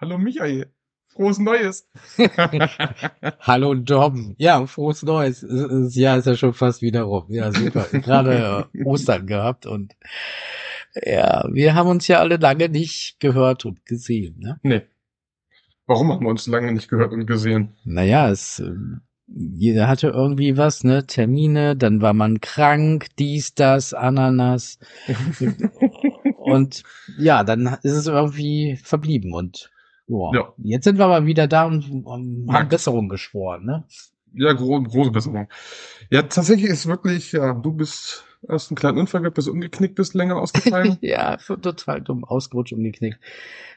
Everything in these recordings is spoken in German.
Hallo Michael. Frohes Neues. Hallo Dom. Ja, frohes Neues. Das Jahr ist ja schon fast wieder rum. Ja, super. Gerade äh, Ostern gehabt und ja, wir haben uns ja alle lange nicht gehört und gesehen. Ne? Nee. Warum haben wir uns lange nicht gehört und gesehen? Naja, es äh, jeder hatte irgendwie was, ne? Termine, dann war man krank, dies, das, Ananas. und ja, dann ist es irgendwie verblieben und boah, Ja. jetzt sind wir mal wieder da und, und haben Besserung geschworen, ne? Ja, gro große Besserung. Ja, tatsächlich ist wirklich, ja, du bist erst einen kleinen Unfall gehabt, bist umgeknickt, bist länger ausgefallen. Ja, total dumm, ausgerutscht, umgeknickt.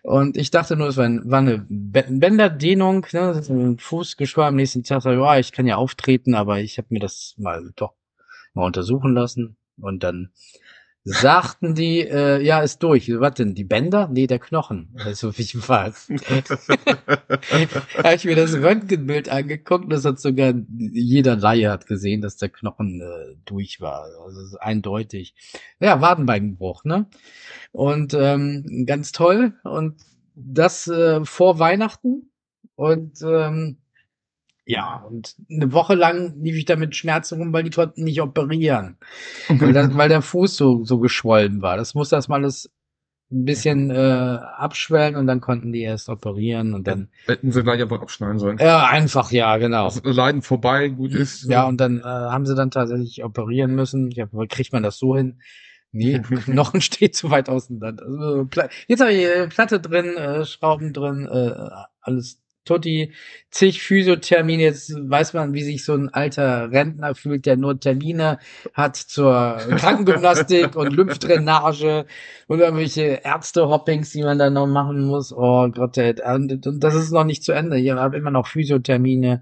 Und ich dachte nur, es war, ein, war eine Bä- Bänderdehnung, ne, ein Fuß geschwommen. Am nächsten Tag sag ich, ja, ich kann ja auftreten, aber ich habe mir das mal doch mal untersuchen lassen. Und dann sagten die, äh, ja, ist durch. Was denn, die Bänder? Nee, der Knochen. Also wie was? habe ich mir das Röntgenbild angeguckt, das hat sogar jeder Laie hat gesehen, dass der Knochen äh, durch war. Also eindeutig. Ja, Wadenbeinbruch, ne? Und ähm, ganz toll. Und das äh, vor Weihnachten. Und ähm, ja, und eine Woche lang lief ich da mit Schmerzen rum, weil die konnten nicht operieren. weil, das, weil der Fuß so, so geschwollen war. Das musste erstmal alles ein bisschen äh, abschwellen und dann konnten die erst operieren und dann Hätten sie gleich einfach abschneiden sollen. ja einfach ja genau Also, Leiden vorbei, gut ist. ja und dann äh, haben sie dann tatsächlich operieren müssen ja kriegt man das so hin nee Knochen steht zu weit auseinander also, jetzt habe ich äh, Platte drin äh, Schrauben drin äh, alles Tutti, zig Physiothermine, jetzt weiß man, wie sich so ein alter Rentner fühlt, der nur Termine hat zur Krankengymnastik und Lymphdrainage und irgendwelche Ärzte-Hoppings, die man dann noch machen muss. Oh Gott, und das ist noch nicht zu Ende. Ich habe immer noch Physiothermine,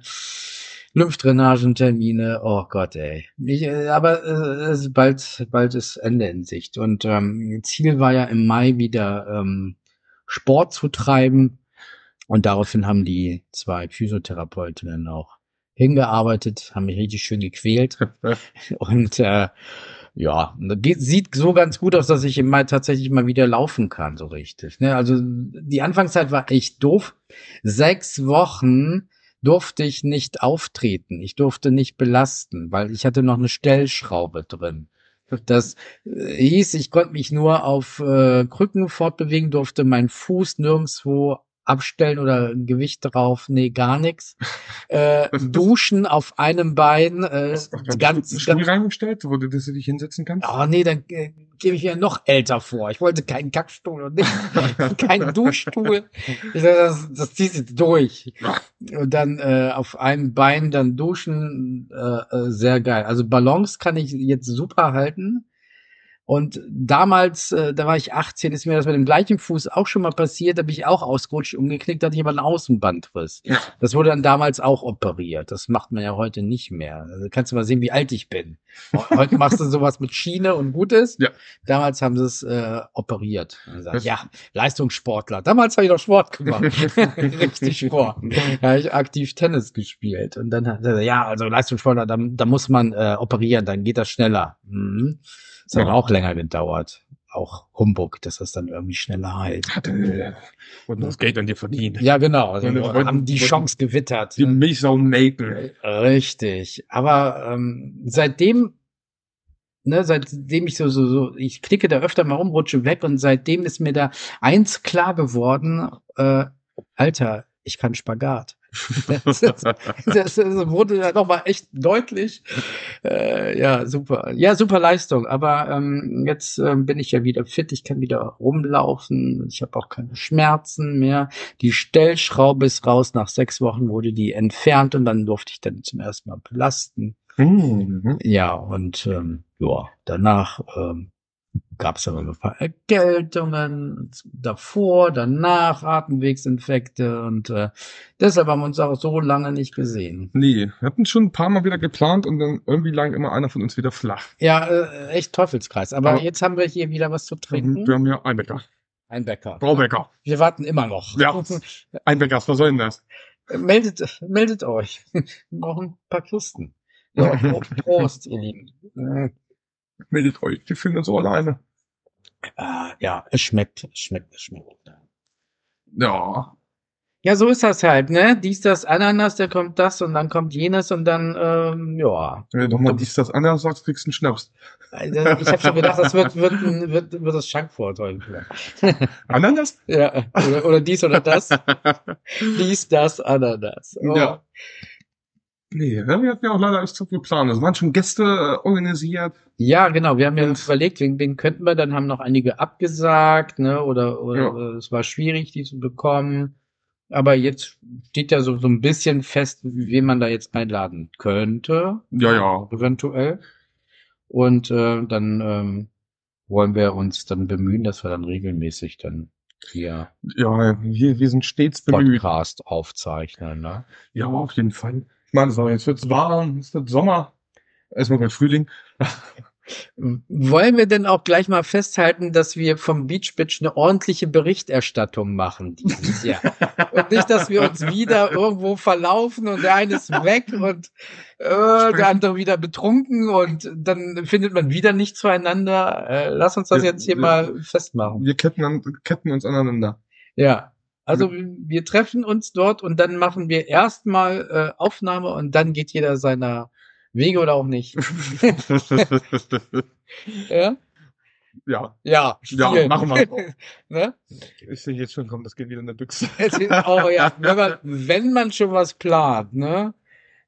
Lymphdrainagentermine. Oh Gott, ey. Ich, aber äh, bald, bald ist Ende in Sicht. Und ähm, Ziel war ja im Mai wieder ähm, Sport zu treiben. Und daraufhin haben die zwei Physiotherapeutinnen auch hingearbeitet, haben mich richtig schön gequält. Und äh, ja, geht, sieht so ganz gut aus, dass ich im Mai tatsächlich mal wieder laufen kann, so richtig. Ne? Also die Anfangszeit war echt doof. Sechs Wochen durfte ich nicht auftreten. Ich durfte nicht belasten, weil ich hatte noch eine Stellschraube drin. Das äh, hieß, ich konnte mich nur auf äh, Krücken fortbewegen, durfte meinen Fuß nirgendwo abstellen oder Gewicht drauf, nee, gar nichts. Äh, duschen auf einem Bein, äh, Ganz, ganz, Stuhl ganz reingestellt, wo du, dass du dich hinsetzen kannst? Oh nee, dann äh, gebe ich mir noch älter vor. Ich wollte keinen Kackstuhl und nicht, keinen Duschstuhl. Ich sag, das, das ziehst jetzt durch. Und dann äh, auf einem Bein dann duschen, äh, äh, sehr geil. Also Ballons kann ich jetzt super halten. Und damals, äh, da war ich 18, ist mir das mit dem gleichen Fuß auch schon mal passiert, da bin ich auch ausgerutscht, umgeknickt, da hatte ich aber einen Außenbandriss. Ja. Das wurde dann damals auch operiert. Das macht man ja heute nicht mehr. Also kannst du mal sehen, wie alt ich bin. Heute machst du sowas mit Schiene und gut ist. Ja. Damals haben sie es äh, operiert. Gesagt, ja, Leistungssportler. Damals habe ich doch Sport gemacht. Richtig Sport. Da habe ich aktiv Tennis gespielt. Und dann hat er, ja, also Leistungssportler, da, da muss man äh, operieren, dann geht das schneller. Mhm. Das hat Ja. auch länger gedauert. Auch Humbug, dass das dann irgendwie schneller heilt. Hat und das Geld an dir verdienen. Ja, genau. Also, und- haben die Chance gewittert. Die Milchsau melken. Richtig. Aber ähm, seitdem, ne, seitdem ich so, so, so, ich klicke da öfter mal rum, rutsche weg und seitdem ist mir da eins klar geworden, äh, Alter, ich kann Spagat. Das, das, das wurde ja nochmal echt deutlich. Äh, ja, super. Ja, super Leistung. Aber ähm, jetzt ähm, bin ich ja wieder fit. Ich kann wieder rumlaufen. Ich habe auch keine Schmerzen mehr. Die Stellschraube ist raus. Nach sechs Wochen wurde die entfernt und dann durfte ich dann zum ersten Mal belasten. Mhm. Ja, und ähm, ja, danach ähm, gab es noch ein paar Erkältungen davor, danach Atemwegsinfekte und äh, deshalb haben wir uns auch so lange nicht gesehen. Nee, wir hatten schon ein paar Mal wieder geplant und dann irgendwie lag immer einer von uns wieder flach. Ja, äh, echt Teufelskreis. Aber Aber- jetzt haben wir hier wieder was zu trinken. Wir haben ja Einbecker. Ein Bäcker. Braubäcker. Wir warten immer noch. Ja. Einbecker, was soll denn das? meldet, meldet euch. Noch ein paar Kisten. Ja, Prost, ihr Lieben. Meldet euch, die fühlen das so alleine. Ah, ja, es schmeckt, es schmeckt, es schmeckt. Ja. Ja, so ist das halt, ne? Dies, das, Ananas, da kommt das und dann kommt jenes und dann, ähm, ja. Wenn du nochmal dies, das anders sagst, kriegst du einen Schnaps. Also, ich habe schon gedacht, das wird, wird, ein- wird, wird das Schankvorteil. Ananas? ja, oder, oder dies oder das. Dies, das, Ananas. Oh. Ja. Nee, ne, wir hatten ja auch leider echt so viel Plan. Es waren schon Gäste äh, organisiert. Ja, genau. Wir haben ja überlegt, wen, wen könnten wir, dann haben noch einige abgesagt, ne, oder, oder Ja. oder es war schwierig, die zu bekommen. Aber jetzt steht ja so, so ein bisschen fest, wen man da jetzt einladen könnte, Ja, ja. eventuell. Und äh, dann ähm, wollen wir uns dann bemühen, dass wir dann regelmäßig dann hier Ja, wir, wir sind stets bemüht. Podcast aufzeichnen, ne? Ja, auf jeden Fall. Ich meine, so, jetzt wird's warm, es wird Sommer. Erstmal bald Frühling. Wollen wir denn auch gleich mal festhalten, dass wir vom Beach Bitch eine ordentliche Berichterstattung machen dieses Jahr? Und nicht, dass wir uns wieder irgendwo verlaufen und der eine ist weg und äh, der andere wieder betrunken und dann findet man wieder nicht zueinander. Äh, lass uns das Ja, jetzt hier ja. mal festmachen. Wir ketten, an, ketten uns aneinander. Ja. Also wir treffen uns dort und dann machen wir erstmal äh, Aufnahme und dann geht jeder seiner Wege oder auch nicht. Ja? ja, Ja, Ja, machen wir. ne? ich sehe jetzt schon, komm, das geht wieder in der Büchse. Es ist auch, ja, wenn man, wenn man schon was plant, ne?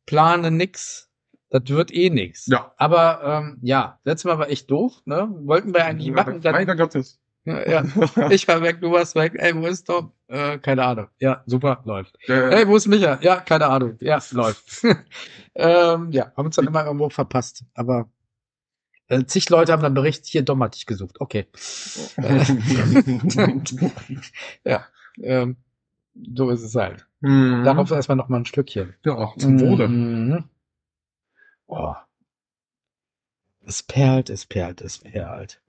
Plane nix, das wird eh nix. Ja. Aber ähm, ja, letztes Mal war echt doof, ne? Wollten wir eigentlich machen, dann, Leider Gottes. Ja, ich war weg, du warst weg, ey, wo ist Tom? Äh, keine Ahnung. Ja, super, läuft. Äh, Hey, wo ist Micha? Ja, keine Ahnung. Ja, läuft. ähm, ja, haben uns dann immer irgendwo verpasst. Aber äh, zig Leute haben dann berichtet, hier Dom hat dich gesucht. Okay. Ja, ähm, so ist es halt. Mhm. Darauf erstmal noch mal ein Schlückchen. Ja, zum Wohle. Mhm. Oh. Es perlt, es perlt, es perlt.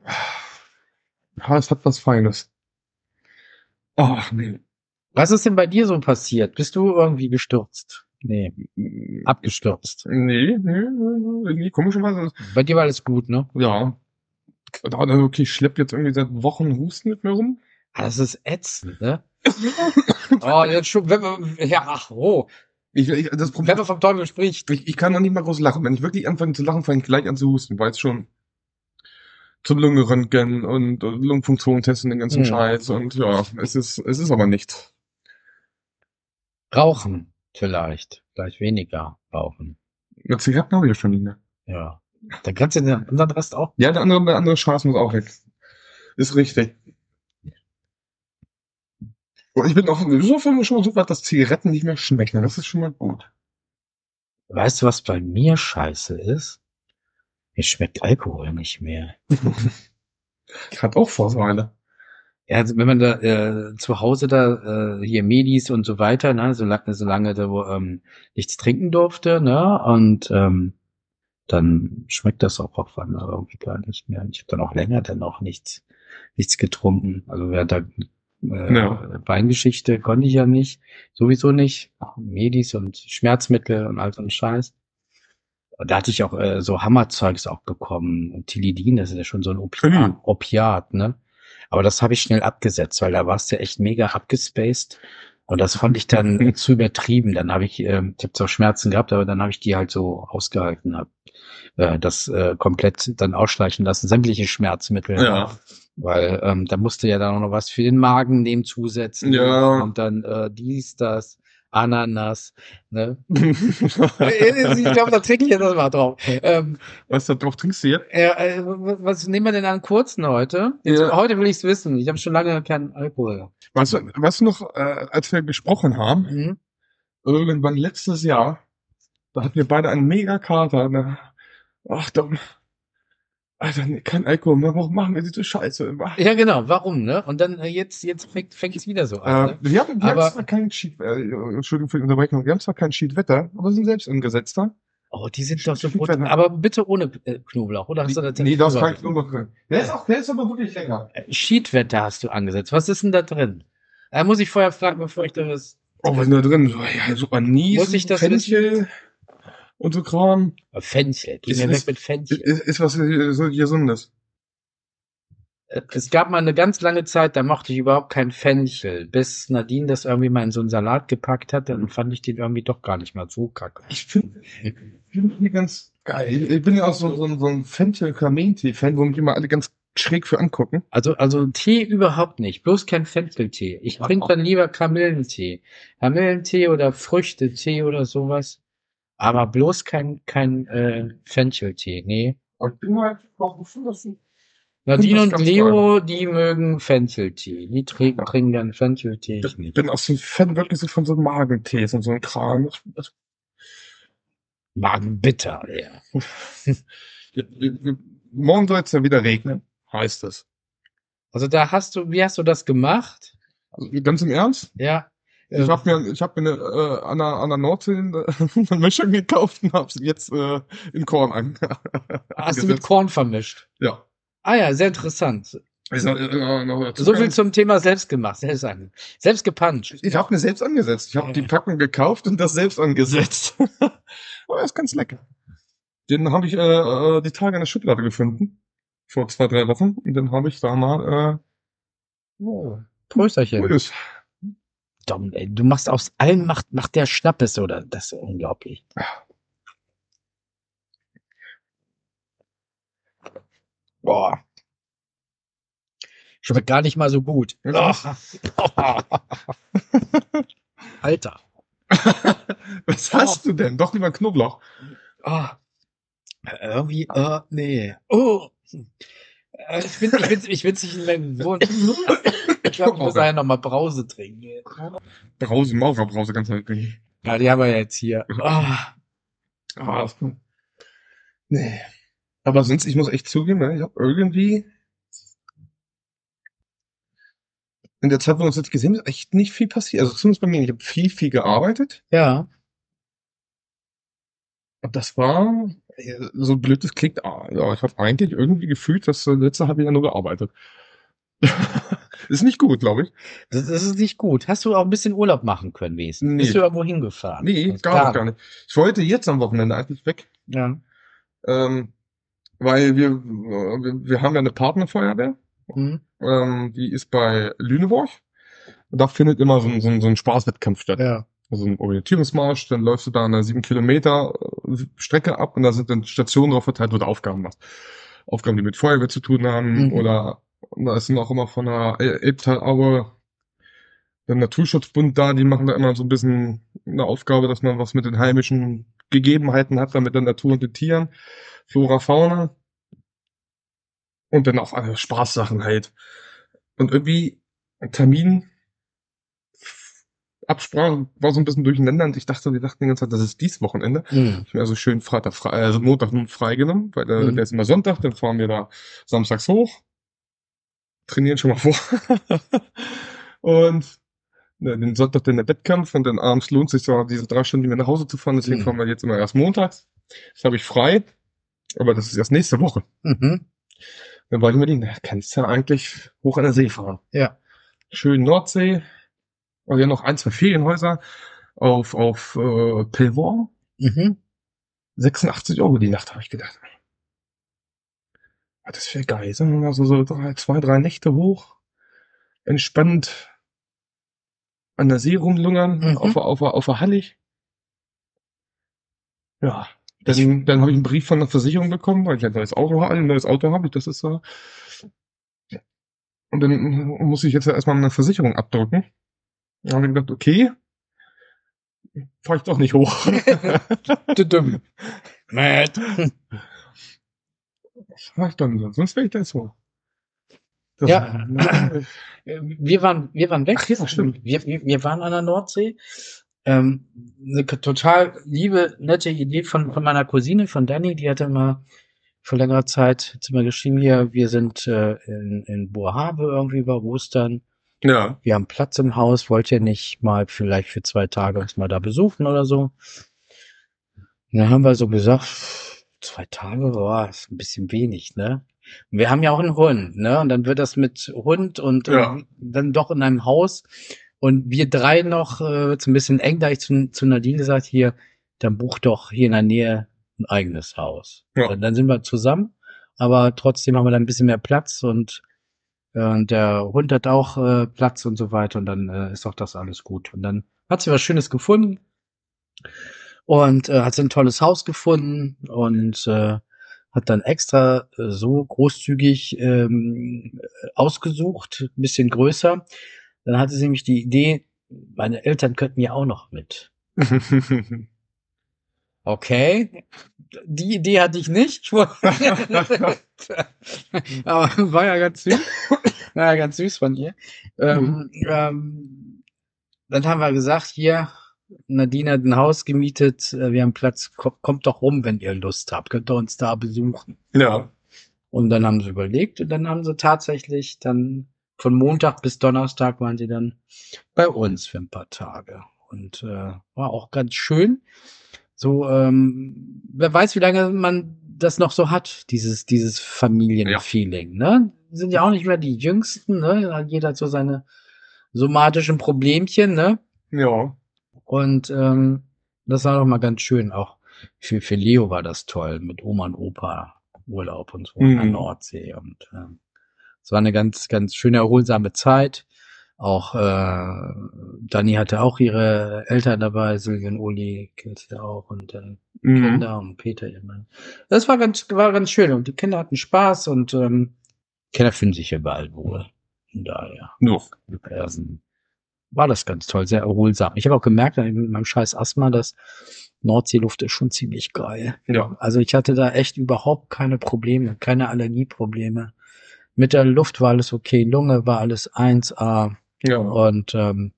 Ja, es hat was Feines. Ach, nee. Was ist denn bei dir so passiert? Bist du irgendwie gestürzt? Nee, abgestürzt. Nee, nee, nee, irgendwie komischerweise. Bei dir war alles gut, ne? Ja. Da, okay, ich schlepp jetzt irgendwie seit Wochen Husten mit mir rum. Ah, Das ist ätzend, ne? oh, jetzt schon, wenn man, ja, ach, oh, Ich, ich, das wenn Problem, man vom Teufel spricht. ich, ich kann noch nicht mal groß lachen. Wenn ich wirklich anfange zu lachen, fange ich gleich an zu husten, weil es schon zum Lungenröntgen und, und Lungenfunktion testen, den ganzen Hm. Scheiß und ja, es ist, es ist aber nicht. Rauchen, vielleicht. Vielleicht weniger rauchen. Ja, Zigaretten habe ich ja schon nicht mehr. Ja. Dann kannst du den anderen Rest auch. Ja, der andere, der andere Scheiß muss auch weg. Ist richtig. Und ich bin auch so viel schon mal so weit, dass Zigaretten nicht mehr schmecken. Das ist schon mal gut. Weißt du, was bei mir scheiße ist? Mir schmeckt Alkohol nicht mehr. Ich hatte auch Vorteile. Ja, also wenn man da äh, zu Hause da äh, hier Medis und so weiter, ne, solange solange da wo, ähm, nichts trinken durfte, ne, und ähm, dann schmeckt das auch auf einmal irgendwie gar nicht mehr. Ich habe dann auch länger dann auch nichts nichts getrunken. Also während der äh, Ja. Weingeschichte konnte ich ja nicht, sowieso nicht. Medis und Schmerzmittel und all so ein Scheiß. Und da hatte ich auch äh, so Hammerzeugs auch bekommen. Und Tilidin, das ist ja schon so ein Opiat, Mhm. Opiat ne? Aber das habe ich schnell abgesetzt, weil da warst du echt mega abgespaced. Und das fand ich dann zu übertrieben. Dann habe ich, äh, ich habe zwar Schmerzen gehabt, aber dann habe ich die halt so ausgehalten, hab äh, das äh, komplett dann ausschleichen lassen, sämtliche Schmerzmittel. Ja. Weil ähm, da musste ja dann auch noch was für den Magen nehmen zusetzen. Ja. Und dann äh, dies, das, Ananas. Ne? ich glaube, da trinke ich jetzt das mal drauf. Ähm, Was da drauf trinkst du jetzt? ja, äh, was nehmen wir denn an kurzen heute? Jetzt, Ja. Heute will ich es wissen. Ich habe schon lange keinen Alkohol. Weißt du, weißt du noch, äh, als wir gesprochen haben, Mhm. irgendwann letztes Jahr, da hatten wir beide einen mega Kater. Ne? Ach, da, Alter, nee, kein Alkohol mehr. Warum machen wir diese Scheiße immer? Ja, genau. Warum, ne? Und dann äh, jetzt, jetzt fängt, fängt es wieder so an. Äh, Ne? wir haben, wir Aber- haben zwar keinen Schied, äh, Entschuldigung für die Unterbrechung, wir haben zwar kein Schiedwetter, aber sind selbst umgesetzter. Oh, die sind doch so gut. Aber bitte ohne äh, Knoblauch, oder hast du da nee, da ist kein Knoblauch drin. Der ist auch, der ist aber wirklich länger. Schiedwetter hast du angesetzt. Was ist denn da drin? Da muss ich vorher fragen, bevor ich da was. Oh, was ist denn da drin? So, ja, so Anis, Muss ich das Fenchel und so Kram. Fenchel. Geh Ist- mir weg mit Fenchel. Ist, ist was äh, so Gesundes. Es gab mal eine ganz lange Zeit, da mochte ich überhaupt kein Fenchel, bis Nadine das irgendwie mal in so einen Salat gepackt hat, dann fand ich den irgendwie doch gar nicht mal so kacke. Ich finde find die ganz geil. Ich bin ja auch so, so, ein- so ein Fenchel-Kameen-Tee-Fan, wo mich immer alle ganz schräg für angucken. Also, also Tee überhaupt nicht, bloß kein Fencheltee. Ich trinke dann lieber Kamillentee. Kamillentee oder Früchtetee oder sowas. Aber bloß kein, kein äh, Fencheltee, nee. Und ich bin halt dass du- Nadine und Leo, die mögen Fencheltee. Die trinken, trinken dann Fencheltee. Ich nicht. bin auch so ein Fan wirklich so von so Magentees und so ein Kram. Magenbitter, ja. morgen soll es ja wieder regnen, heißt es. Also da hast du, wie hast du das gemacht? Also, ganz im Ernst? Ja. Ich habe mir, ich hab mir eine, äh, an, der, an der Nordsee eine, Mischung gekauft und habe sie jetzt äh, in Korn an. hast du mit Korn vermischt? Ja. Ah ja, sehr interessant. Sag, äh, noch So viel zum Thema selbstgemacht, selbst, an- selbst gepanscht. Ich habe mir selbst angesetzt. Ich habe die Packung gekauft und das selbst angesetzt. Aber ist ganz lecker. Den habe ich äh, äh, die Tage in der Schublade gefunden. Vor zwei, drei Wochen. Und den habe ich da mal Oh, äh, Prösterchen. ist. Dom, ey, du machst aus allem macht, macht der Schnappes, oder? Das ist unglaublich. Boah. Schmeckt gar nicht mal so gut. Alter. Was hast du denn? Doch lieber Knoblauch. Ah. Irgendwie, äh, nee. Oh. Ich bin, ich bin, ich bin nicht in so Ich glaube, ich muss nachher noch mal Brause trinken. Brause, Maurerbrause, ganz halt. Ja, die haben wir jetzt hier. Ah, das- nee. Aber sonst, ich muss echt zugeben, ne, ich habe irgendwie in der Zeit, wo wir uns jetzt gesehen haben, ist echt nicht viel passiert. Also zumindest bei mir. Ich habe viel, viel gearbeitet. Ja. Und das war, äh, so blöd es klingt, ah, ja, ich habe eigentlich irgendwie gefühlt, dass letzte halbe Jahr nur gearbeitet. ist nicht gut, glaube ich. Das, das ist nicht gut. Hast du auch ein bisschen Urlaub machen können, wenigstens? Nee. Bist du irgendwo hingefahren? Nee, Das gar, gar nicht. Ich wollte jetzt am Wochenende eigentlich weg. Ja. Ähm, weil wir, wir, wir haben ja eine Partnerfeuerwehr. Hm. Ähm, die ist bei Lüneburg. Da findet immer so ein, so ein, so ein Spaßwettkampf statt. Ja. Also ein Orientierungsmarsch, dann läufst du da eine sieben Kilometer äh, Strecke ab und da sind dann Stationen drauf verteilt, wo du Aufgaben machst. Aufgaben, die mit Feuerwehr zu tun haben Mhm. oder und da ist dann auch immer von der El- Elbtalaue der Naturschutzbund da, die machen da immer so ein bisschen eine Aufgabe, dass man was mit den heimischen Gegebenheiten hat, da mit der Natur und den Tieren, Flora, Fauna und dann auch alle Spaßsachen halt. Und irgendwie ein Termin Absprache war so ein bisschen durcheinander und ich dachte, wir dachten die ganze Zeit, das ist dies Wochenende. Hm. Ich mir also schön Freitag, frei, also Montag nun freigenommen, weil Mhm. der ist immer Sonntag, dann fahren wir da samstags hoch, trainieren schon mal vor. und ne, den Sonntag dann der Wettkampf und dann abends lohnt sich so diese drei Stunden, die wir nach Hause zu fahren, deswegen Mhm. fahren wir jetzt immer erst montags. Das habe ich frei, aber das ist erst nächste Woche. Mhm. Dann war ich die, na, kannst ja eigentlich hoch an der See fahren. Ja. Schön Nordsee. Und ja noch ein, zwei Ferienhäuser auf, auf äh, Pellworm. Mhm. 86 Euro die Nacht, habe ich gedacht. Ah, Das wäre geil. Sagen wir mal so, so drei, zwei, drei Nächte hoch. Entspannt an der See rumlungern, Mhm. auf, der- auf, auf der Hallig. Ja. Dann, dann habe ich einen Brief von der Versicherung bekommen, weil ich ein neues Auto habe, ein neues Auto habe. Das ist so. Und dann muss ich jetzt erstmal eine Versicherung abdrücken. Dann habe ich gedacht, okay, fahr ich doch nicht hoch. Düdüm. Matt. fahr ich dann, sonst wäre ich da jetzt hoch. Das, Ja. Wir waren, wir waren weg. Ach ja, stimmt. Wir, wir, wir waren an der Nordsee. Ähm, eine total liebe, nette Idee von, von meiner Cousine, von Dani, die hatte mal vor längerer Zeit hat sie mal geschrieben hier, wir sind äh, in, in Boerhaave irgendwie über Ostern. Ja. Wir haben Platz im Haus, wollt ihr nicht mal vielleicht für zwei Tage uns mal da besuchen oder so? Und dann haben wir so gesagt, zwei Tage, boah, ist ein bisschen wenig, ne? Und wir haben ja auch einen Hund, ne? Und dann wird das mit Hund und Ja. äh, dann doch in einem Haus. Und wir drei noch, äh, ein bisschen eng, da ich zu, zu Nadine gesagt, hier, dann buch doch hier in der Nähe ein eigenes Haus. Ja. Dann sind wir zusammen, aber trotzdem haben wir dann ein bisschen mehr Platz und, äh, und der Hund hat auch äh, Platz und so weiter und dann äh, ist auch das alles gut. Und dann hat sie was Schönes gefunden und äh, hat sie ein tolles Haus gefunden und äh, hat dann extra äh, so großzügig ähm, ausgesucht, ein bisschen größer. Dann hatte sie nämlich die Idee, meine Eltern könnten ja auch noch mit. Okay, die Idee hatte ich nicht. Ich Aber war ja ganz süß. War ja ganz süß von ihr. Ähm, ähm, dann haben wir gesagt, hier, Nadine hat ein Haus gemietet, äh, wir haben Platz, kommt, doch rum, wenn ihr Lust habt, könnt ihr uns da besuchen. ja. Und dann haben sie überlegt und dann haben sie tatsächlich dann von Montag bis Donnerstag waren sie dann bei uns für ein paar Tage. Und äh, war auch ganz schön. So, ähm, wer weiß, wie lange man das noch so hat, dieses, dieses Familienfeeling, ne? Sind ja auch nicht mehr die Jüngsten, ne? Jeder hat so seine somatischen Problemchen, ne? Ja. Und ähm, das war doch mal ganz schön. Auch für, für Leo war das toll, mit Oma und Opa Urlaub und so an der Mhm. Nordsee. Und ähm, es war eine ganz, ganz schöne, erholsame Zeit. Auch äh, Dani hatte auch ihre Eltern dabei, Silvia und Uli kennst du auch und äh, Mhm. Kinder und Peter, Mann. Das war ganz, war ganz schön und die Kinder hatten Spaß und ähm, Kinder fühlen sich überall wohl. Von daher Ja. ähm, war das ganz toll, sehr erholsam. Ich habe auch gemerkt mit meinem scheiß Asthma, dass Nordseeluft ist schon ziemlich geil. Ja. Also ich hatte da echt überhaupt keine Probleme, keine Allergieprobleme. Mit der Luft war alles okay, Lunge war alles 1A Ja. und ähm,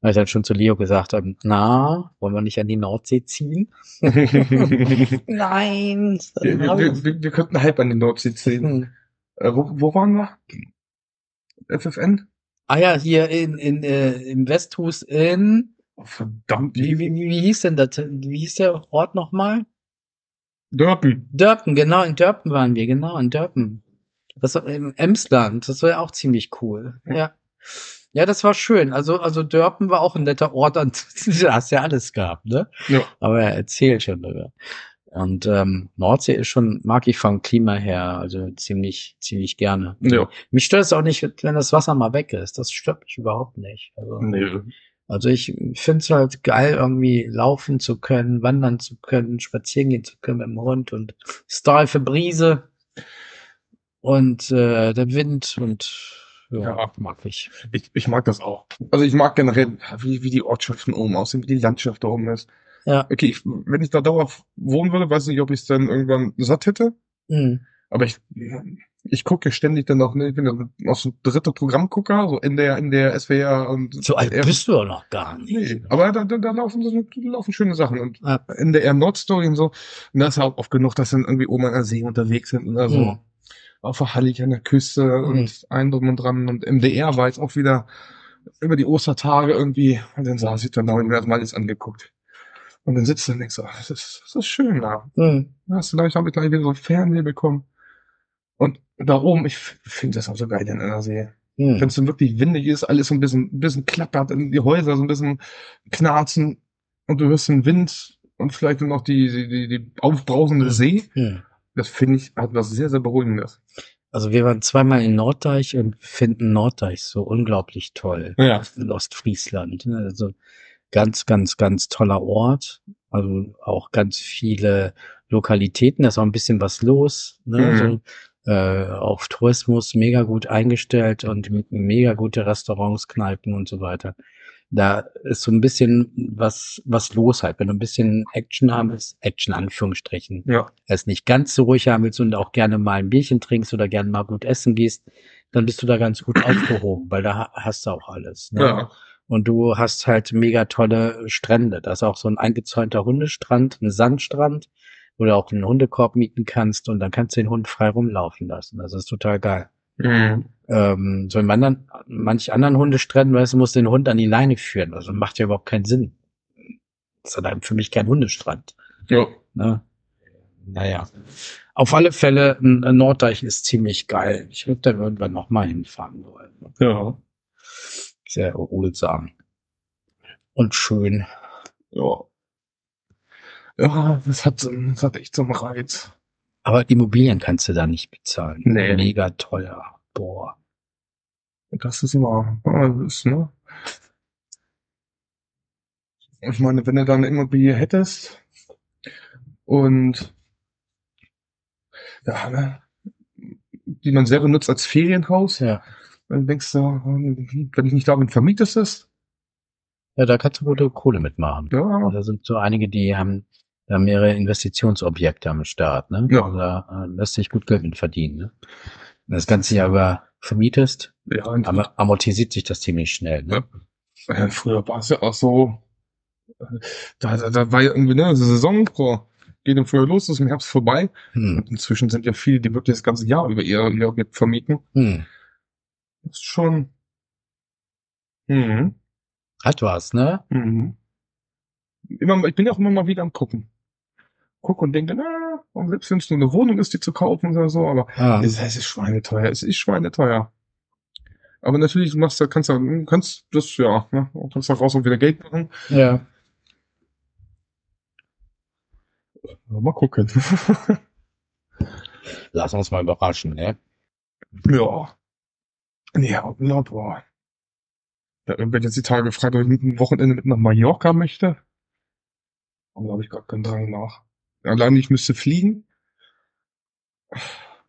weil ich dann schon zu Leo gesagt habe, na, wollen wir nicht an die Nordsee ziehen? Nein. wir, wir, wir, wir könnten halb an die Nordsee ziehen. Hm. Äh, wo, wo waren wir? FFN? Ah ja, hier in, in äh, im Westhus in Oh, verdammt, wie, wie, wie, hieß denn das? Wie hieß der Ort nochmal? Dörpen. Dörpen, genau, in Dörpen waren wir, genau, in Dörpen. Das war im Emsland, das war ja auch ziemlich cool. Ja. Ja, das war schön. Also, also Dörpen war auch ein netter Ort, und da hast ja alles gehabt, ne? Ja. Aber er erzählt schon darüber. Und ähm, Nordsee ist schon, mag ich vom Klima her, also ziemlich, ziemlich gerne. Ja. Mich stört es auch nicht, wenn das Wasser mal weg ist. Das stört mich überhaupt nicht. Also, Nee. also ich finde es halt geil, irgendwie laufen zu können, wandern zu können, spazieren gehen zu können mit dem Hund und steife Brise und äh, der Wind und ja, Ja. mag ich. Ich, ich mag das auch. Also ich mag generell, wie, wie die Ortschaften oben aussehen, wie die Landschaft da oben ist. Ja. Okay, ich, wenn ich da dauerhaft wohnen würde, weiß nicht, ob ich es dann irgendwann satt hätte. Hm. Aber ich, ich gucke ständig dann auch, ne, ich bin ja auch so dritter Programmgucker, so in der, in der SWR und So alt bist du doch noch gar nicht. Nee, aber da, da, da laufen so da laufen schöne Sachen und Ja. in der Nordstory und so, und da ist ja auch oft genug, dass dann irgendwie oben an der See unterwegs sind oder so. Mhm. Auf der Hallig an der Küste und ein drum und dran und MDR war jetzt auch wieder über die Ostertage irgendwie, und dann saß ich dann da und mir das mal alles angeguckt. Und dann sitzt du und denkst so, ach, das ist, das ist schön da. Hm. Da hast du gleich, habe ich gleich wieder so ein Fernweh bekommen. Und da oben, ich finde das auch so geil in einer See. Hm. Wenn es so wirklich windig ist, alles so ein bisschen, ein bisschen klappert, und die Häuser so ein bisschen knarzen und du hörst den Wind und vielleicht dann noch die, die, die, die aufbrausende Mhm. See. Hm. Das finde ich, hat was sehr, sehr Beruhigendes. Also wir waren zweimal in Norddeich und finden Norddeich so unglaublich toll. Ja. in Ostfriesland. ne? Also ganz, ganz, ganz toller Ort. Also auch ganz viele Lokalitäten, da ist auch ein bisschen was los. Ne? Mhm. So, äh, auf Tourismus mega gut eingestellt und mit mega gute Restaurants, Kneipen und so weiter. Da ist so ein bisschen was, was los halt. Wenn du ein bisschen Action haben willst, Action Anführungsstrichen, Ja. es nicht ganz so ruhig haben willst und auch gerne mal ein Bierchen trinkst oder gerne mal gut essen gehst, dann bist du da ganz gut aufgehoben, weil da ha- hast du auch alles. Ne? Ja. Und du hast halt mega tolle Strände. Da ist auch so ein eingezäunter Hundestrand, ein Sandstrand, wo du auch einen Hundekorb mieten kannst und dann kannst du den Hund frei rumlaufen lassen. Das ist total geil. Mhm. Ähm, so in anderen, manch anderen Hundestränden, weißt du, musst den Hund an die Leine führen. Also macht ja überhaupt keinen Sinn. Das ist dann für mich kein Hundestrand. Ja. Ne? Naja. Auf alle Fälle, Norddeich ist ziemlich geil. Ich würde da irgendwann noch mal hinfahren wollen. Ja. Sehr erholsam. Und schön. Ja. Ja, das hat, das hat echt so einen Reiz. Aber Immobilien kannst du da nicht bezahlen. Nee. Mega teuer. Boah. Das ist immer, das ist, ne? Ich meine, wenn du da eine Immobilie hättest und ja, ne, die man selber nutzt als Ferienhaus, Ja. Dann denkst du, wenn ich nicht damit vermietest ist, Ja, da kannst du gute Kohle mitmachen. ja, Da sind so einige, die haben da mehrere Investitionsobjekte am Start, ne? Ja. Also Da äh, lässt sich gut Geld mit verdienen, ne? Wenn du das ganze Jahr über vermietest, ja, am- amortisiert sich das ziemlich schnell, ne? äh, früher war es ja auch so, äh, da, da, da war ja irgendwie, ne, also Saison, boah, geht im Frühjahr los, ist im Herbst vorbei. Hm. Und inzwischen sind ja viele, die wirklich das ganze Jahr über ihr, ihr Objekt vermieten. Hm. Ist schon. Mhm. Hat was, ne? Mhm. Immer, ich bin ja auch immer mal wieder am gucken. Guck und denke, na, und selbst wenn es nur eine Wohnung ist, die zu kaufen oder so, aber Ah. es, es ist schweineteuer, es ist schweineteuer. Aber natürlich machst du, kannst du, kannst das, ja, ne, kannst da raus und wieder Geld machen. Ja, mal gucken. Lass uns mal überraschen, ne? ja. Ja, ja, boah. Ja, ich bin jetzt die Tage gefragt, ob ich mit einem Wochenende mit nach Mallorca möchte. Aber da habe ich gar keinen Drang nach. Allein ich müsste fliegen.